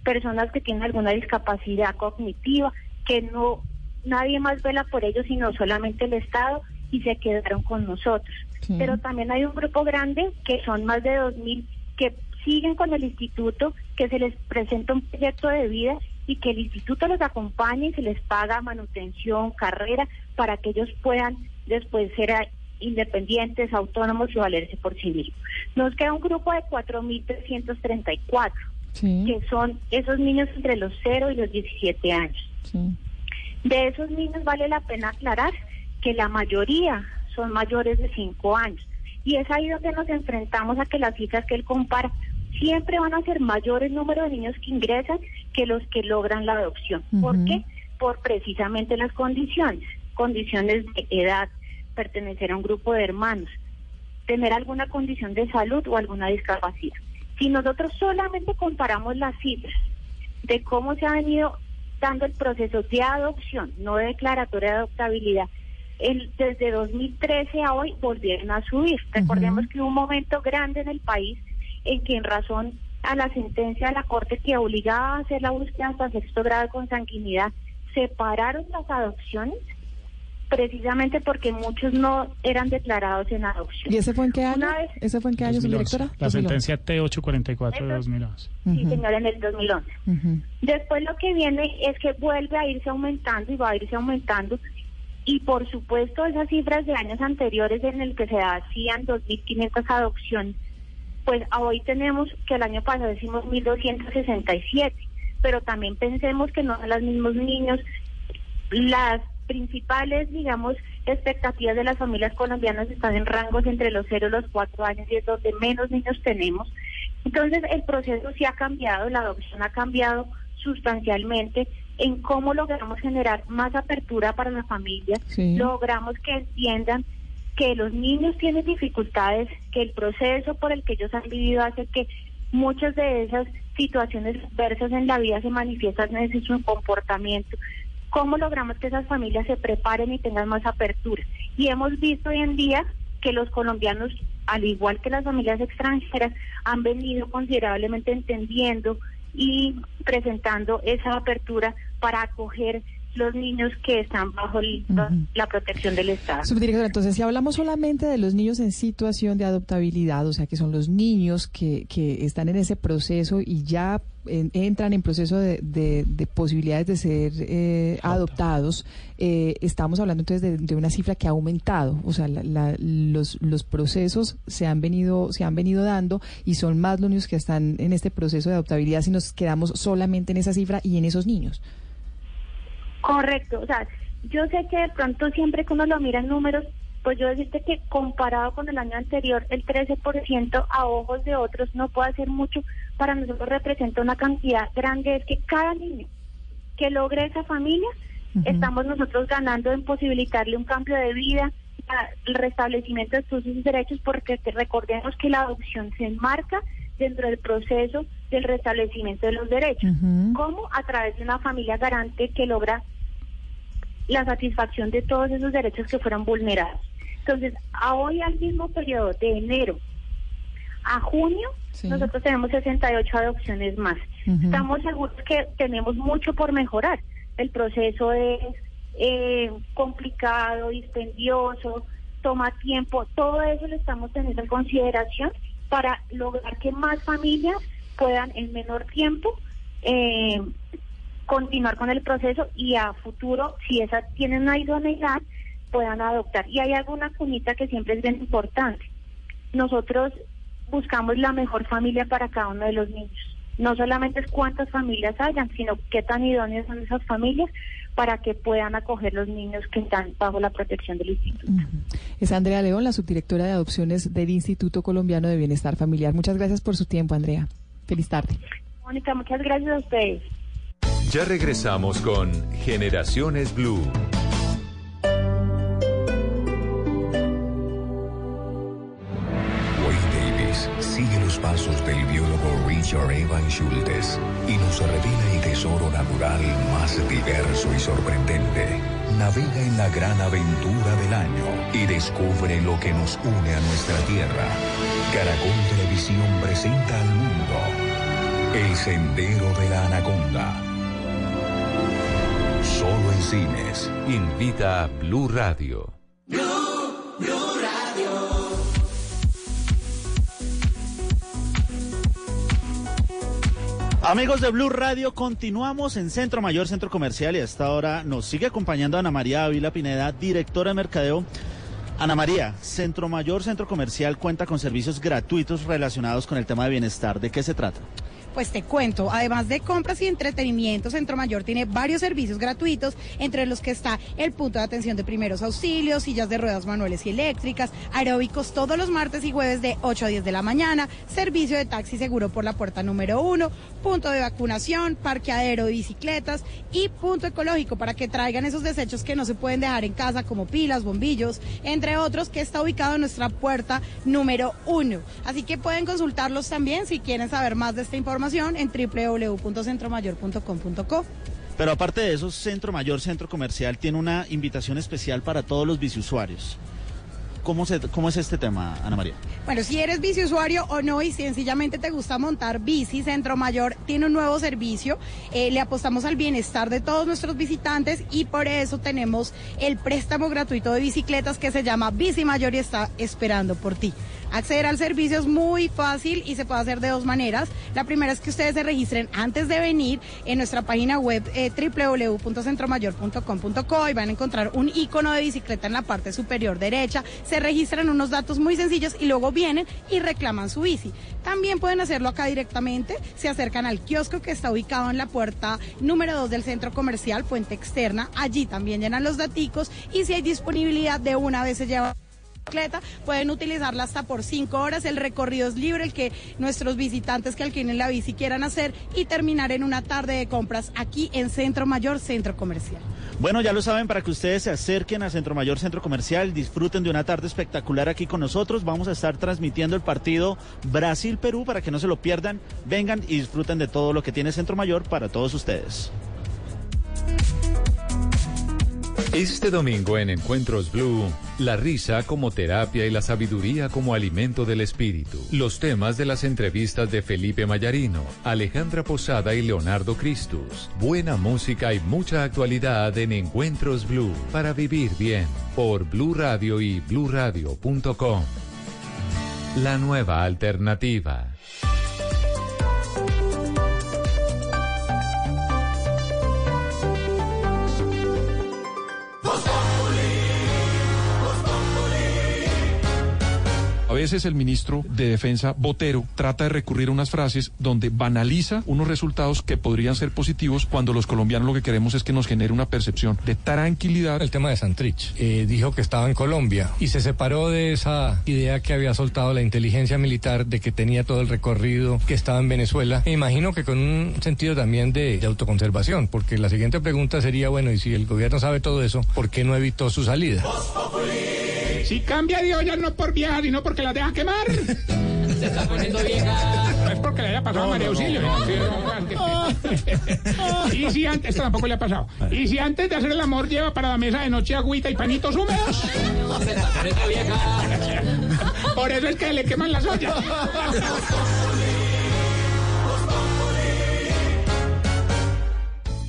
Personas que tienen alguna discapacidad cognitiva, que no nadie más vela por ellos sino solamente el Estado y se quedaron con nosotros. Pero también hay un grupo grande que son más de 2.000 que siguen con el instituto, que se les presenta un proyecto de vida y que el instituto los acompaña y se les paga manutención, carrera, para que ellos puedan después ser ah, independientes, autónomos y valerse por sí mismos. Nos queda un grupo de 4.334, que son esos niños entre los 0 y los 17 años. De esos niños vale la pena aclarar que la mayoría son mayores de 5 años. Y es ahí donde nos enfrentamos a que las cifras que él compara siempre van a ser mayores número de niños que ingresan que los que logran la adopción. ¿Por qué? Por precisamente las condiciones, condiciones de edad, pertenecer a un grupo de hermanos, tener alguna condición de salud o alguna discapacidad. Si nosotros solamente comparamos las cifras de cómo se ha venido dando el proceso de adopción, no de declaratoria de adoptabilidad, el, desde 2013 a hoy volvieron a subir. Recordemos que hubo un momento grande en el país en que en razón a la sentencia de la Corte que obligaba a hacer la búsqueda hasta sexto grado con sanguinidad, separaron las adopciones precisamente porque muchos no eran declarados en adopción. ¿Y ese fue en qué año? Una vez- ¿Ese fue en qué año, su 2011. directora? La 2011. sentencia T844 de 2011. Sí, señora, en el 2011. Ujú. Después lo que viene es que vuelve a irse aumentando y va a irse aumentando. Y por supuesto esas cifras de años anteriores en el que se hacían 2.500 adopciones, pues hoy tenemos que el año pasado hicimos 1.267, pero también pensemos que no son los mismos niños. Las principales, digamos, expectativas de las familias colombianas están en rangos entre los 0 y los 4 años y es donde menos niños tenemos. Entonces el proceso sí ha cambiado, la adopción ha cambiado sustancialmente en cómo logramos generar más apertura para la familia, Sí. logramos que entiendan que los niños tienen dificultades, que el proceso por el que ellos han vivido hace que muchas de esas situaciones adversas en la vida se manifiestan en su comportamiento. ¿Cómo logramos que esas familias se preparen y tengan más apertura? Y hemos visto hoy en día que los colombianos, al igual que las familias extranjeras, han venido considerablemente entendiendo y presentando esa apertura para acoger los niños que están bajo el- la protección del Estado. Subdirectora, entonces si hablamos solamente de los niños en situación de adoptabilidad, o sea que son los niños que, que están en ese proceso y ya en- entran en proceso de, de- de posibilidades de ser eh, adoptados, eh, estamos hablando entonces de, de una cifra que ha aumentado, o sea la- la- los, los procesos se han venido se han venido dando y son más los niños que están en este proceso de adoptabilidad si nos quedamos solamente en esa cifra y en esos niños. Correcto, o sea, yo sé que de pronto siempre que uno lo mira en números, pues yo decirte que comparado con el año anterior, el 13% a ojos de otros no puede hacer mucho, para nosotros representa una cantidad grande, es que cada niño que logre esa familia, estamos nosotros ganando en posibilitarle un cambio de vida, a- el restablecimiento de sus derechos, porque recordemos que la adopción se enmarca dentro del proceso del restablecimiento de los derechos. ¿Cómo? A través de una familia garante que logra la satisfacción de todos esos derechos que fueron vulnerados. Entonces, a hoy al mismo periodo de enero a junio, nosotros tenemos 68 adopciones más. Estamos seguros que tenemos mucho por mejorar. El proceso es eh, complicado, dispendioso, toma tiempo, todo eso lo estamos teniendo en consideración para lograr que más familias puedan en menor tiempo eh, continuar con el proceso y a futuro, si esa tienen una idoneidad, puedan adoptar. Y hay alguna cunita que siempre es bien importante. Nosotros buscamos la mejor familia para cada uno de los niños. No solamente es cuántas familias hayan, sino qué tan idóneas son esas familias para que puedan acoger los niños que están bajo la protección del instituto. Es Andrea León, la subdirectora de adopciones del Instituto Colombiano de Bienestar Familiar. Muchas gracias por su tiempo, Andrea. Feliz tarde. Mónica, muchas gracias a ustedes. Ya regresamos con Generaciones Blue. Wayne Davis sigue los pasos del biólogo Richard Evan Schultes y nos revela el tesoro natural más diverso y sorprendente. Navega en la gran aventura del año y descubre lo que nos une a nuestra tierra. Caracol Televisión presenta al mundo El Sendero de la Anaconda. Solo en cines. Invita a Blue Radio. Amigos de Blue Radio, continuamos en Centro Mayor, Centro Comercial y hasta ahora nos sigue acompañando Ana María Ávila Pineda, directora de Mercadeo. Ana María, Centro Mayor, Centro Comercial cuenta con servicios gratuitos relacionados con el tema de bienestar. ¿De qué se trata? Pues te cuento, además de compras y entretenimiento, Centro Mayor tiene varios servicios gratuitos, entre los que está el punto de atención de primeros auxilios, sillas de ruedas manuales y eléctricas, aeróbicos todos los martes y jueves de 8 a 10 de la mañana, servicio de taxi seguro por la puerta número 1, punto de vacunación, parqueadero de bicicletas y punto ecológico para que traigan esos desechos que no se pueden dejar en casa como pilas, bombillos, entre otros, que está ubicado en nuestra puerta número 1. Así que pueden consultarlos también si quieren saber más de esta información en www.centromayor.com.co. Pero aparte de eso, Centro Mayor, Centro Comercial tiene una invitación especial para todos los biciusuarios. ¿Cómo, se, ¿Cómo es este tema, Ana María? Bueno, si eres biciusuario o no y sencillamente te gusta montar bici, Centro Mayor tiene un nuevo servicio. Eh, le apostamos al bienestar de todos nuestros visitantes y por eso tenemos el préstamo gratuito de bicicletas que se llama Bici Mayor y está esperando por ti. Acceder al servicio es muy fácil y se puede hacer de dos maneras. La primera es que ustedes se registren antes de venir en nuestra página web eh, www.centromayor.com.co y van a encontrar un icono de bicicleta en la parte superior derecha. Se registran unos datos muy sencillos y luego vienen y reclaman su bici. También pueden hacerlo acá directamente. Se acercan al kiosco que está ubicado en la puerta número 2 del centro comercial Puente Externa. Allí también llenan los daticos y si hay disponibilidad de una vez se lleva pueden utilizarla hasta por cinco horas. El recorrido es libre, el que nuestros visitantes que alquilen la bici quieran hacer y terminar en una tarde de compras aquí en Centro Mayor, Centro Comercial. Bueno, ya lo saben, para que ustedes se acerquen a Centro Mayor Centro Comercial, disfruten de una tarde espectacular aquí con nosotros. Vamos a estar transmitiendo el partido Brasil-Perú para que no se lo pierdan. Vengan y disfruten de todo lo que tiene Centro Mayor para todos ustedes. Este domingo en Encuentros Blue, la risa como terapia y la sabiduría como alimento del espíritu. Los temas de las entrevistas de Felipe Mayarino, Alejandra Posada y Leonardo Cristus. Buena música y mucha actualidad en Encuentros Blue para vivir bien por Blue Radio y bluradio.com. La nueva alternativa. A veces el ministro de Defensa, Botero, trata de recurrir a unas frases donde banaliza unos resultados que podrían ser positivos cuando los colombianos lo que queremos es que nos genere una percepción de tranquilidad. El tema de Santrich. Eh, dijo que estaba en Colombia y se separó de esa idea que había soltado la inteligencia militar de que tenía todo el recorrido, que estaba en Venezuela. Me imagino que con un sentido también de, autoconservación, porque la siguiente pregunta sería, bueno, y si el gobierno sabe todo eso, ¿por qué no evitó su salida? Si cambia de olla no por vieja, sino porque la deja quemar. Se está poniendo vieja. No es porque le haya pasado a María Auxilio. Y si antes, esto tampoco le ha pasado. Y si antes de hacer el amor lleva para la mesa de noche agüita y panitos húmedos. Se está poniendo vieja. Por eso es que le queman las ollas.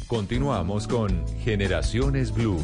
Continuamos con Generaciones Blue.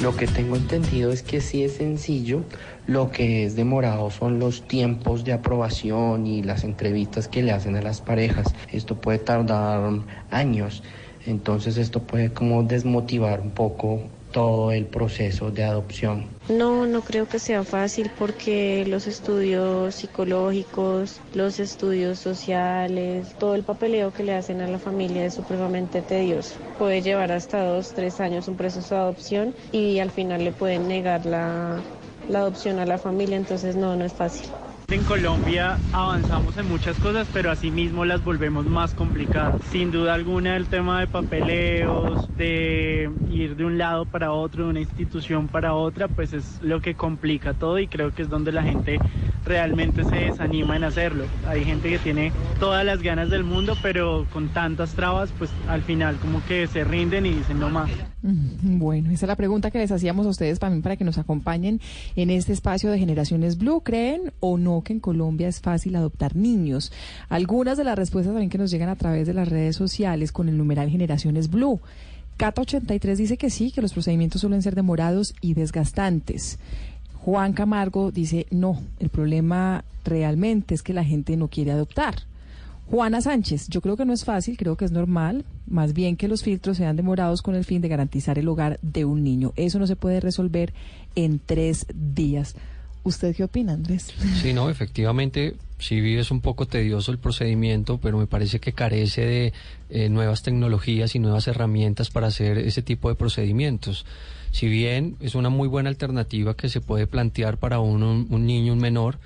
Lo que tengo entendido es que sí es sencillo, lo que es demorado son los tiempos de aprobación y las entrevistas que le hacen a las parejas. Esto puede tardar años, entonces esto puede como desmotivar un poco todo el proceso de adopción. No, no creo que sea fácil porque los estudios psicológicos, los estudios sociales, todo el papeleo que le hacen a la familia es supremamente tedioso. Puede llevar hasta dos, tres años un proceso de adopción y al final le pueden negar la, la adopción a la familia, entonces no, no es fácil. En Colombia avanzamos en muchas cosas, pero asimismo las volvemos más complicadas. Sin duda alguna el tema de papeleos, de ir de un lado para otro, de una institución para otra, pues es lo que complica todo y creo que es donde la gente realmente se desanima en hacerlo. Hay gente que tiene todas las ganas del mundo, pero con tantas trabas, pues al final como que se rinden y dicen no más. Bueno, esa es la pregunta que les hacíamos a ustedes también para que nos acompañen en este espacio de Generaciones Blue. ¿Creen o no que en Colombia es fácil adoptar niños? Algunas de las respuestas también que nos llegan a través de las redes sociales con el numeral Generaciones Blue. Cata83 dice que sí, que los procedimientos suelen ser demorados y desgastantes. Juan Camargo dice no, el problema realmente es que la gente no quiere adoptar. Juana Sánchez, yo creo que no es fácil, creo que es normal, más bien que los filtros sean demorados con el fin de garantizar el hogar de un niño. Eso no se puede resolver en tres días. ¿Usted qué opina, Andrés? Sí, no, efectivamente, sí es un poco tedioso el procedimiento, pero me parece que carece de eh, nuevas tecnologías y nuevas herramientas para hacer ese tipo de procedimientos. Si bien es una muy buena alternativa que se puede plantear para un- un niño, un menor,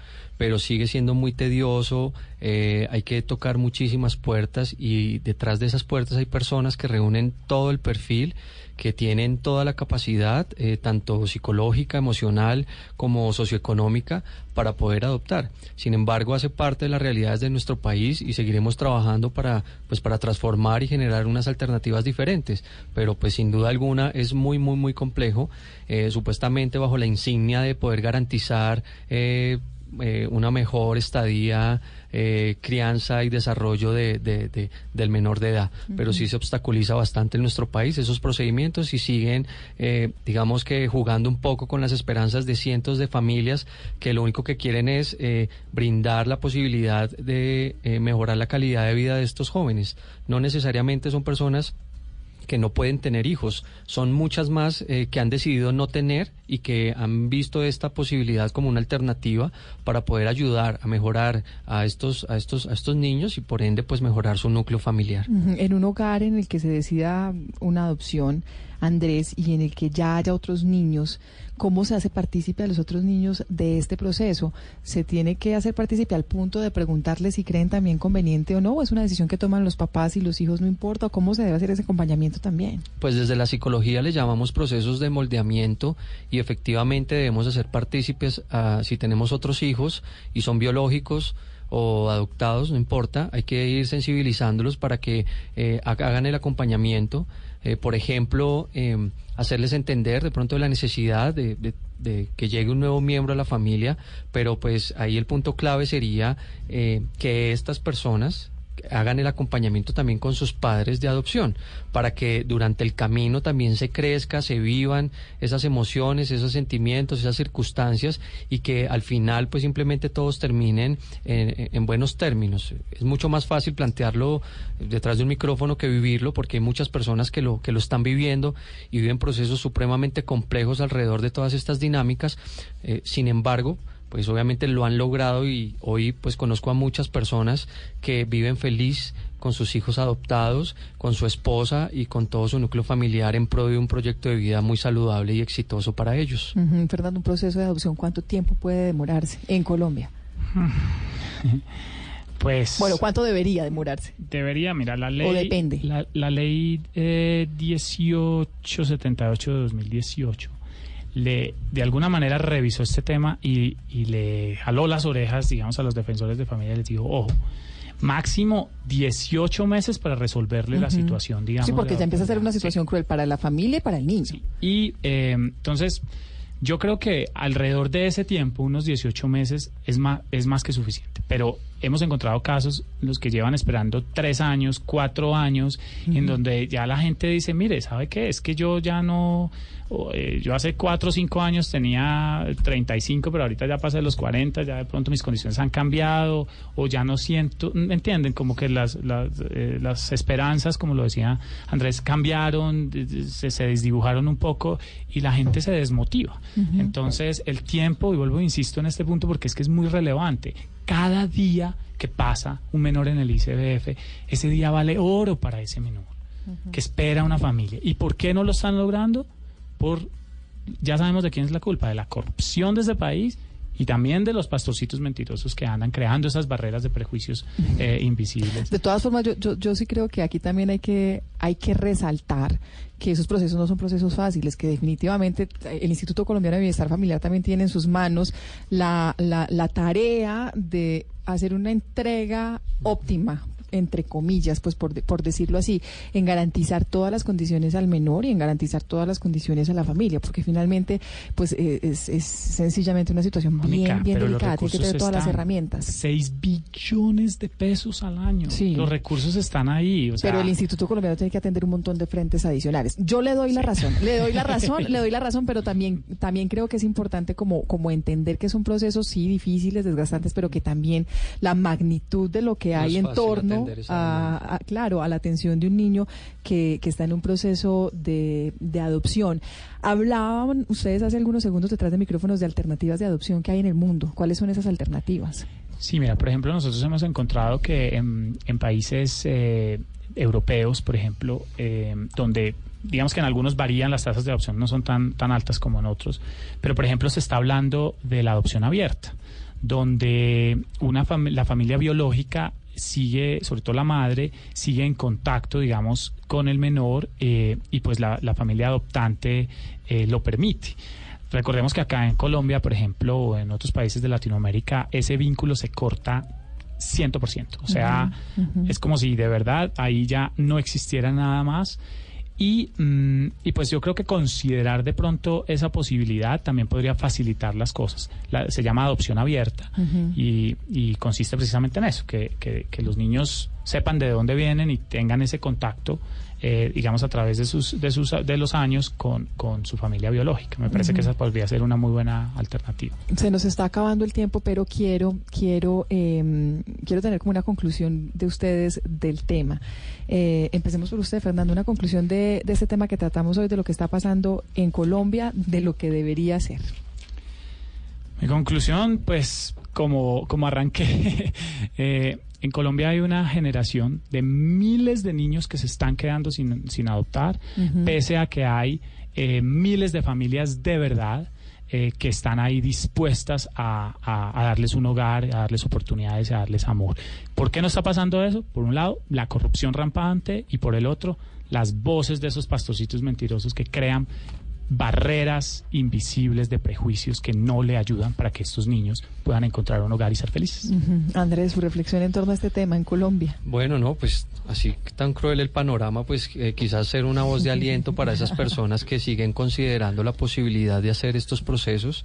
pero sigue siendo muy tedioso, eh, hay que tocar muchísimas puertas y detrás de esas puertas hay personas que reúnen todo el perfil, que tienen toda la capacidad, eh, tanto psicológica, emocional como socioeconómica, para poder adoptar. Sin embargo, hace parte de las realidades de nuestro país y seguiremos trabajando para, pues, para transformar y generar unas alternativas diferentes. Pero, pues, sin duda alguna es muy, muy, muy complejo, eh, supuestamente bajo la insignia de poder garantizar eh, una mejor estadía, eh, crianza y desarrollo de, de- de- del menor de edad. Pero sí se obstaculiza bastante en nuestro país esos procedimientos y siguen, eh, digamos que jugando un poco con las esperanzas de cientos de familias que lo único que quieren es eh, brindar la posibilidad de eh, mejorar la calidad de vida de estos jóvenes. No necesariamente son personas que no pueden tener hijos. Son muchas más eh, que han decidido no tener y que han visto esta posibilidad como una alternativa para poder ayudar a mejorar a estos, a estos, a estos niños y por ende pues mejorar su núcleo familiar. En un hogar en el que se decida una adopción, Andrés, y en el que ya haya otros niños, ¿cómo se hace partícipe a los otros niños de este proceso? ¿Se tiene que hacer partícipe al punto de preguntarles si creen también conveniente o no? ¿O es una decisión que toman los papás y los hijos no importa? ¿O cómo se debe hacer ese acompañamiento también? Pues desde la psicología le llamamos procesos de moldeamiento y efectivamente debemos hacer partícipes a, si tenemos otros hijos y son biológicos o adoptados, no importa, hay que ir sensibilizándolos para que eh, hagan el acompañamiento. Eh, por ejemplo, eh, hacerles entender de pronto la necesidad de, de- de que llegue un nuevo miembro a la familia, pero pues ahí el punto clave sería eh, que estas personas hagan el acompañamiento también con sus padres de adopción, para que durante el camino también se crezca, se vivan esas emociones, esos sentimientos, esas circunstancias y que al final pues simplemente todos terminen en, en buenos términos. Es mucho más fácil plantearlo detrás de un micrófono que vivirlo porque hay muchas personas que lo, que lo están viviendo y viven procesos supremamente complejos alrededor de todas estas dinámicas. Eh, sin embargo, pues obviamente lo han logrado y hoy pues conozco a muchas personas que viven feliz con sus hijos adoptados, con su esposa y con todo su núcleo familiar en pro de un proyecto de vida muy saludable y exitoso para ellos. Fernando, un proceso de adopción, ¿cuánto tiempo puede demorarse en Colombia? Pues Bueno, ¿cuánto debería demorarse? debería, mira, la ley... depende. La, la ley eh, 1878 de 2018 le, de alguna manera revisó este tema y, y le jaló las orejas, digamos, a los defensores de familia y les dijo, ojo, máximo 18 meses para resolverle la situación, digamos. Sí, porque ya empieza a ser una Sí. situación cruel para la familia y para el niño. Y eh, entonces, yo creo que alrededor de ese tiempo, unos 18 meses, es más, es más que suficiente. Pero hemos encontrado casos los que llevan esperando tres años, cuatro años, en donde ya la gente dice, mire, ¿sabe qué? Es que yo ya no... eh, yo hace cuatro o cinco años tenía 35, pero ahorita ya pasé los 40, ya de pronto mis condiciones han cambiado, o ya no siento, ¿me entienden? Como que las, las, eh, las esperanzas, como lo decía Andrés, cambiaron, se, se desdibujaron un poco y la gente se desmotiva. Entonces, el tiempo, y vuelvo, insisto en este punto porque es que es muy relevante, cada día que pasa un menor en el ICBF, ese día vale oro para ese menor que espera una familia. ¿Y por qué no lo están logrando? Por, ya sabemos de quién es la culpa, de la corrupción de ese país y también de los pastorcitos mentirosos que andan creando esas barreras de prejuicios eh, invisibles. De todas formas, yo, yo, yo sí creo que aquí también hay que, hay que resaltar que esos procesos no son procesos fáciles, que definitivamente eh, el Instituto Colombiano de Bienestar Familiar también tiene en sus manos la, la, la tarea de hacer una entrega óptima entre comillas, pues por, de- por decirlo así, en garantizar todas las condiciones al menor y en garantizar todas las condiciones a la familia, porque finalmente, pues eh, es, es sencillamente una situación Mónica, bien, bien delicada, tiene que tener todas las herramientas. 6 billones de pesos al año. Sí. Los recursos están ahí. O sea, Pero el Instituto Colombiano tiene que atender un montón de frentes adicionales. Yo le doy la razón, le doy la razón, le doy la razón, pero también, también creo que es importante como, como entender que son procesos sí difíciles, desgastantes, pero que también la magnitud de lo que hay en torno a, a- claro, a la atención de un niño que, que está en un proceso de, de adopción. Hablaban ustedes hace algunos segundos detrás de micrófonos de alternativas de adopción que hay en el mundo. ¿Cuáles son esas alternativas? Sí, mira, por ejemplo, nosotros hemos encontrado que en, en países eh, europeos, por ejemplo, eh, donde digamos que en algunos varían las tasas de adopción, no son tan, tan altas como en otros, pero por ejemplo se está hablando de la adopción abierta, donde una fam- la familia biológica sigue, sobre todo la madre, sigue en contacto, digamos, con el menor eh, y pues la, la familia adoptante eh, lo permite. Recordemos que acá en Colombia, por ejemplo, o en otros países de Latinoamérica, ese vínculo se corta 100%. O sea, es como si de verdad ahí ya no existiera nada más. Y, mm, y pues yo creo que considerar de pronto esa posibilidad también podría facilitar las cosas. La- se llama adopción abierta y, y consiste precisamente en eso, que, que- que los niños sepan de dónde vienen y tengan ese contacto, eh, digamos, a través de, sus, de, sus, de los años con, con su familia biológica. Me parece que esa podría ser una muy buena alternativa. Se nos está acabando el tiempo, pero quiero, quiero, eh, quiero tener como una conclusión de ustedes del tema. Eh, empecemos por usted, Fernando, una conclusión de, de este tema que tratamos hoy, de lo que está pasando en Colombia, de lo que debería ser. Mi conclusión, pues, como, como arranqué, eh, en Colombia hay una generación de miles de niños que se están quedando sin, sin adoptar, pese a que hay eh, miles de familias de verdad eh, que están ahí dispuestas a, a- a darles un hogar, a darles oportunidades, a darles amor. ¿Por qué no está pasando eso? Por un lado, la corrupción rampante y por el otro, las voces de esos pastorcitos mentirosos que crean barreras invisibles de prejuicios que no le ayudan para que estos niños puedan encontrar un hogar y ser felices. Andrés, su reflexión en torno a este tema en Colombia. Bueno, no, pues así tan cruel el panorama, pues eh, quizás ser una voz de aliento para esas personas que siguen considerando la posibilidad de hacer estos procesos,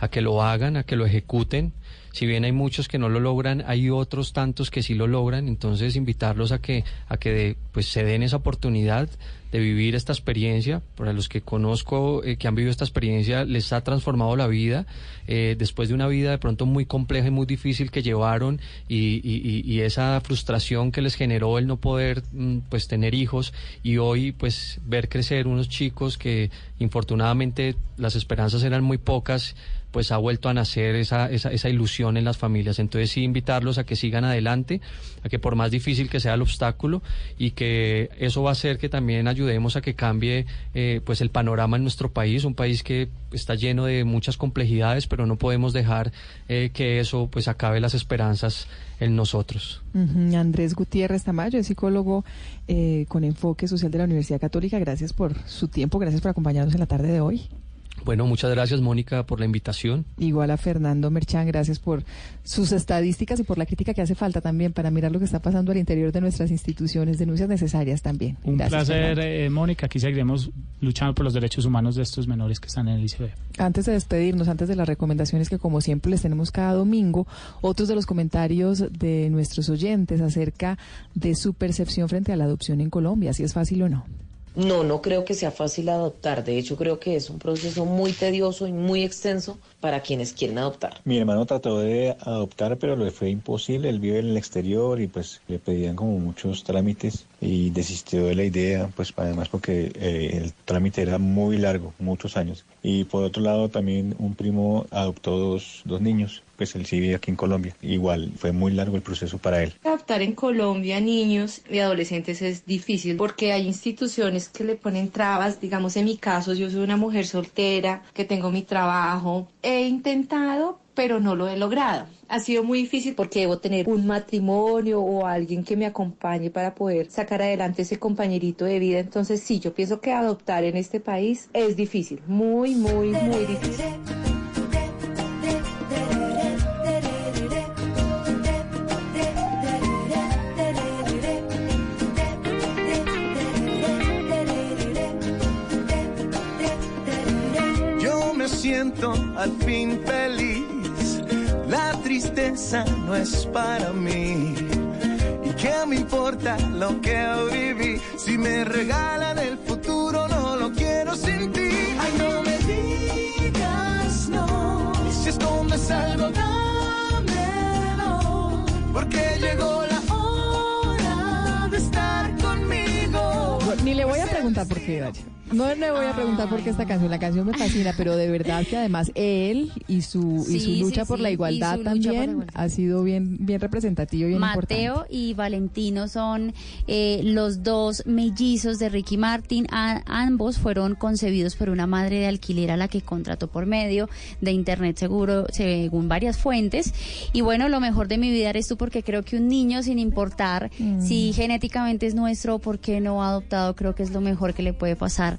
a que lo hagan, a que lo ejecuten. Si bien hay muchos que no lo logran, hay otros tantos que sí lo logran, entonces invitarlos a que a que pues se den esa oportunidad de vivir esta experiencia. Para los que conozco eh, que han vivido esta experiencia, les ha transformado la vida eh, después de una vida de pronto muy compleja y muy difícil que llevaron y, y- y- y esa frustración que les generó el no poder mm, pues tener hijos y hoy pues ver crecer unos chicos que infortunadamente las esperanzas eran muy pocas pues ha vuelto a nacer esa, esa, esa ilusión en las familias. Entonces sí invitarlos a que sigan adelante, a que por más difícil que sea el obstáculo y que eso va a hacer que también ayudemos a que cambie eh, pues el panorama en nuestro país, un país que está lleno de muchas complejidades, pero no podemos dejar eh, que eso pues acabe las esperanzas en nosotros. Andrés Gutiérrez Tamayo es psicólogo eh, con enfoque social de la Universidad Católica. Gracias por su tiempo, gracias por acompañarnos en la tarde de hoy. Bueno, muchas gracias Mónica por la invitación. Igual a Fernando Merchán, gracias por sus estadísticas y por la crítica que hace falta también para mirar lo que está pasando al interior de nuestras instituciones, denuncias necesarias también. Un Gracias, placer, eh, Mónica. Aquí seguiremos luchando por los derechos humanos de estos menores que están en el ICB. Antes de despedirnos, antes de las recomendaciones que como siempre les tenemos cada domingo, otros de los comentarios de nuestros oyentes acerca de su percepción frente a la adopción en Colombia, si es fácil o no. No, no creo que sea fácil adoptar. De hecho, creo que es un proceso muy tedioso y muy extenso para quienes quieren adoptar. Mi hermano trató de adoptar, pero le fue imposible. Él vive en el exterior y pues le pedían como muchos trámites y desistió de la idea, pues además porque eh, el trámite era muy largo, muchos años. Y por otro lado también un primo adoptó dos, dos niños, pues él sí vive aquí en Colombia. Igual fue muy largo el proceso para él. Adoptar en Colombia niños y adolescentes es difícil porque hay instituciones que le ponen trabas. Digamos, en mi caso, yo soy una mujer soltera, que tengo mi trabajo. He intentado, pero no lo he logrado. Ha sido muy difícil porque debo tener un matrimonio o alguien que me acompañe para poder sacar adelante ese compañerito de vida. Entonces, sí, yo pienso que adoptar en este país es difícil, muy, muy, muy difícil. Yo me siento al fin feliz. Tristeza no es para mí. ¿Y qué me importa lo que viví? Si me regalan el futuro, no lo quiero sin ti. Ay, no me digas no. Si escondes algo, dámelo. Porque llegó la hora de estar conmigo. Ni le voy a preguntar por qué, Daria. No le voy a preguntar por qué esta canción. La canción me fascina, pero de verdad que además él y su, y su lucha sí, por la igualdad la también ha sido bien, bien representativo y bien importante. Mateo y Valentino son eh, los dos mellizos de Ricky Martin. A- ambos fueron concebidos por una madre de alquiler a la que contrató por medio de internet seguro, según varias fuentes. Y bueno, lo mejor de mi vida eres tú porque creo que un niño, sin importar Mm. si genéticamente es nuestro, por qué no adoptado, creo que es lo mejor que le puede pasar,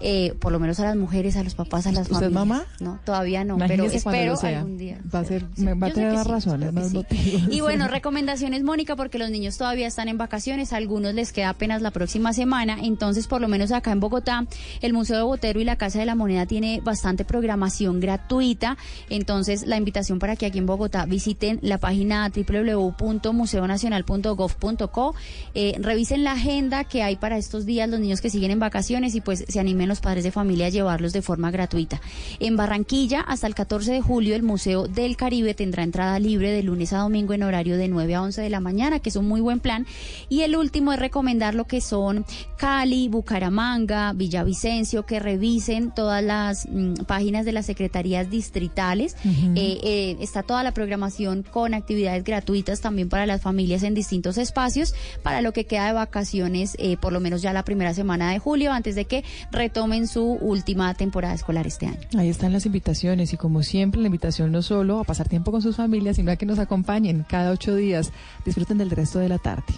eh, por lo menos a las mujeres, a los papás, a las ¿Usted familias. mamá? No, todavía no, pero Imagínese cuando espero algún día. Va a, ser, me va a tener sí, razones, sí. digo. Y bueno, recomendaciones, Mónica, porque los niños todavía están en vacaciones, a algunos les queda apenas la próxima semana, entonces por lo menos acá en Bogotá, el Museo de Botero y la Casa de la Moneda tiene bastante programación gratuita, entonces la invitación para que aquí en Bogotá visiten la página www.museonacional.gov.co, eh, revisen la agenda que hay para estos días, los niños que siguen en vacaciones y pues se animen los padres de familia a llevarlos de forma gratuita. En Barranquilla, hasta el 14 de julio, el Museo del Caribe tendrá entrada libre de lunes a domingo en horario de 9 a 11 de la mañana, que es un muy buen plan. Y el último es recomendar lo que son Cali, Bucaramanga, Villavicencio, que revisen todas las mm, páginas de las secretarías distritales. Eh, eh, está toda la programación con actividades gratuitas también para las familias en distintos espacios, para lo que queda de vacaciones, eh, por lo menos ya la primera semana de julio, antes de que retomen su última temporada escolar este año. Ahí están las invitaciones y como siempre la invitación no solo a pasar tiempo con sus familias, sino a que nos acompañen cada ocho días. Disfruten del resto de la tarde.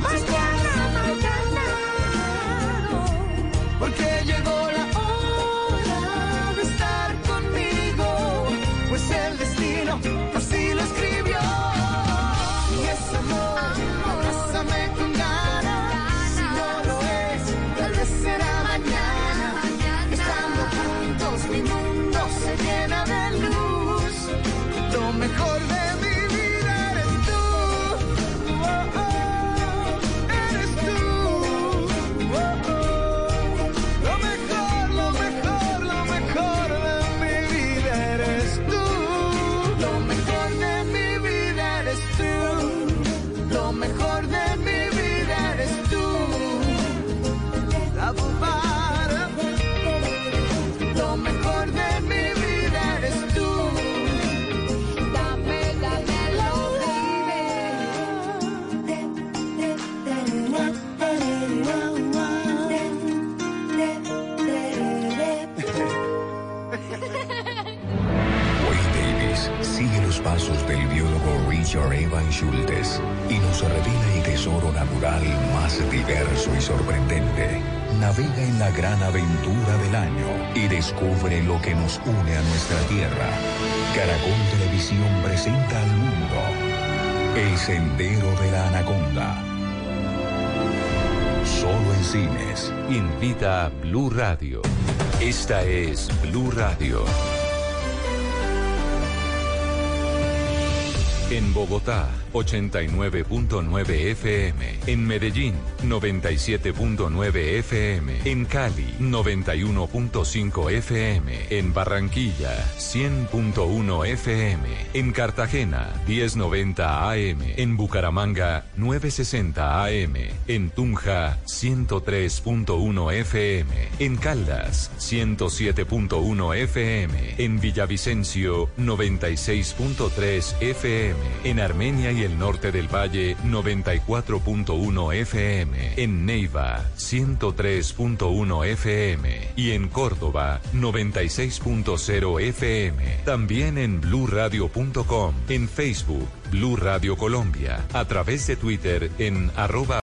Porque llegó la une a nuestra tierra. Caracol Televisión presenta al mundo El Sendero de la Anaconda. Solo en cines. Invita a Blue Radio. Esta es Blue Radio. En Bogotá, 89.9 FM. En Medellín, 97.9 FM. En Cali, 91.5 FM. En Barranquilla, 100.1 FM. En Cartagena, 1090 AM. En Bucaramanga, 960 AM. En Tunja, 103.1 FM. En Caldas, 107.1 FM. En Villavicencio, 96.3 FM. En Armenia y el norte del Valle, 94.1 FM. En Neiva, 103.1 FM. Y en Córdoba, 96.0 FM. También en bluradio.com. En Facebook, Blue Radio Colombia. A través de Twitter en arroba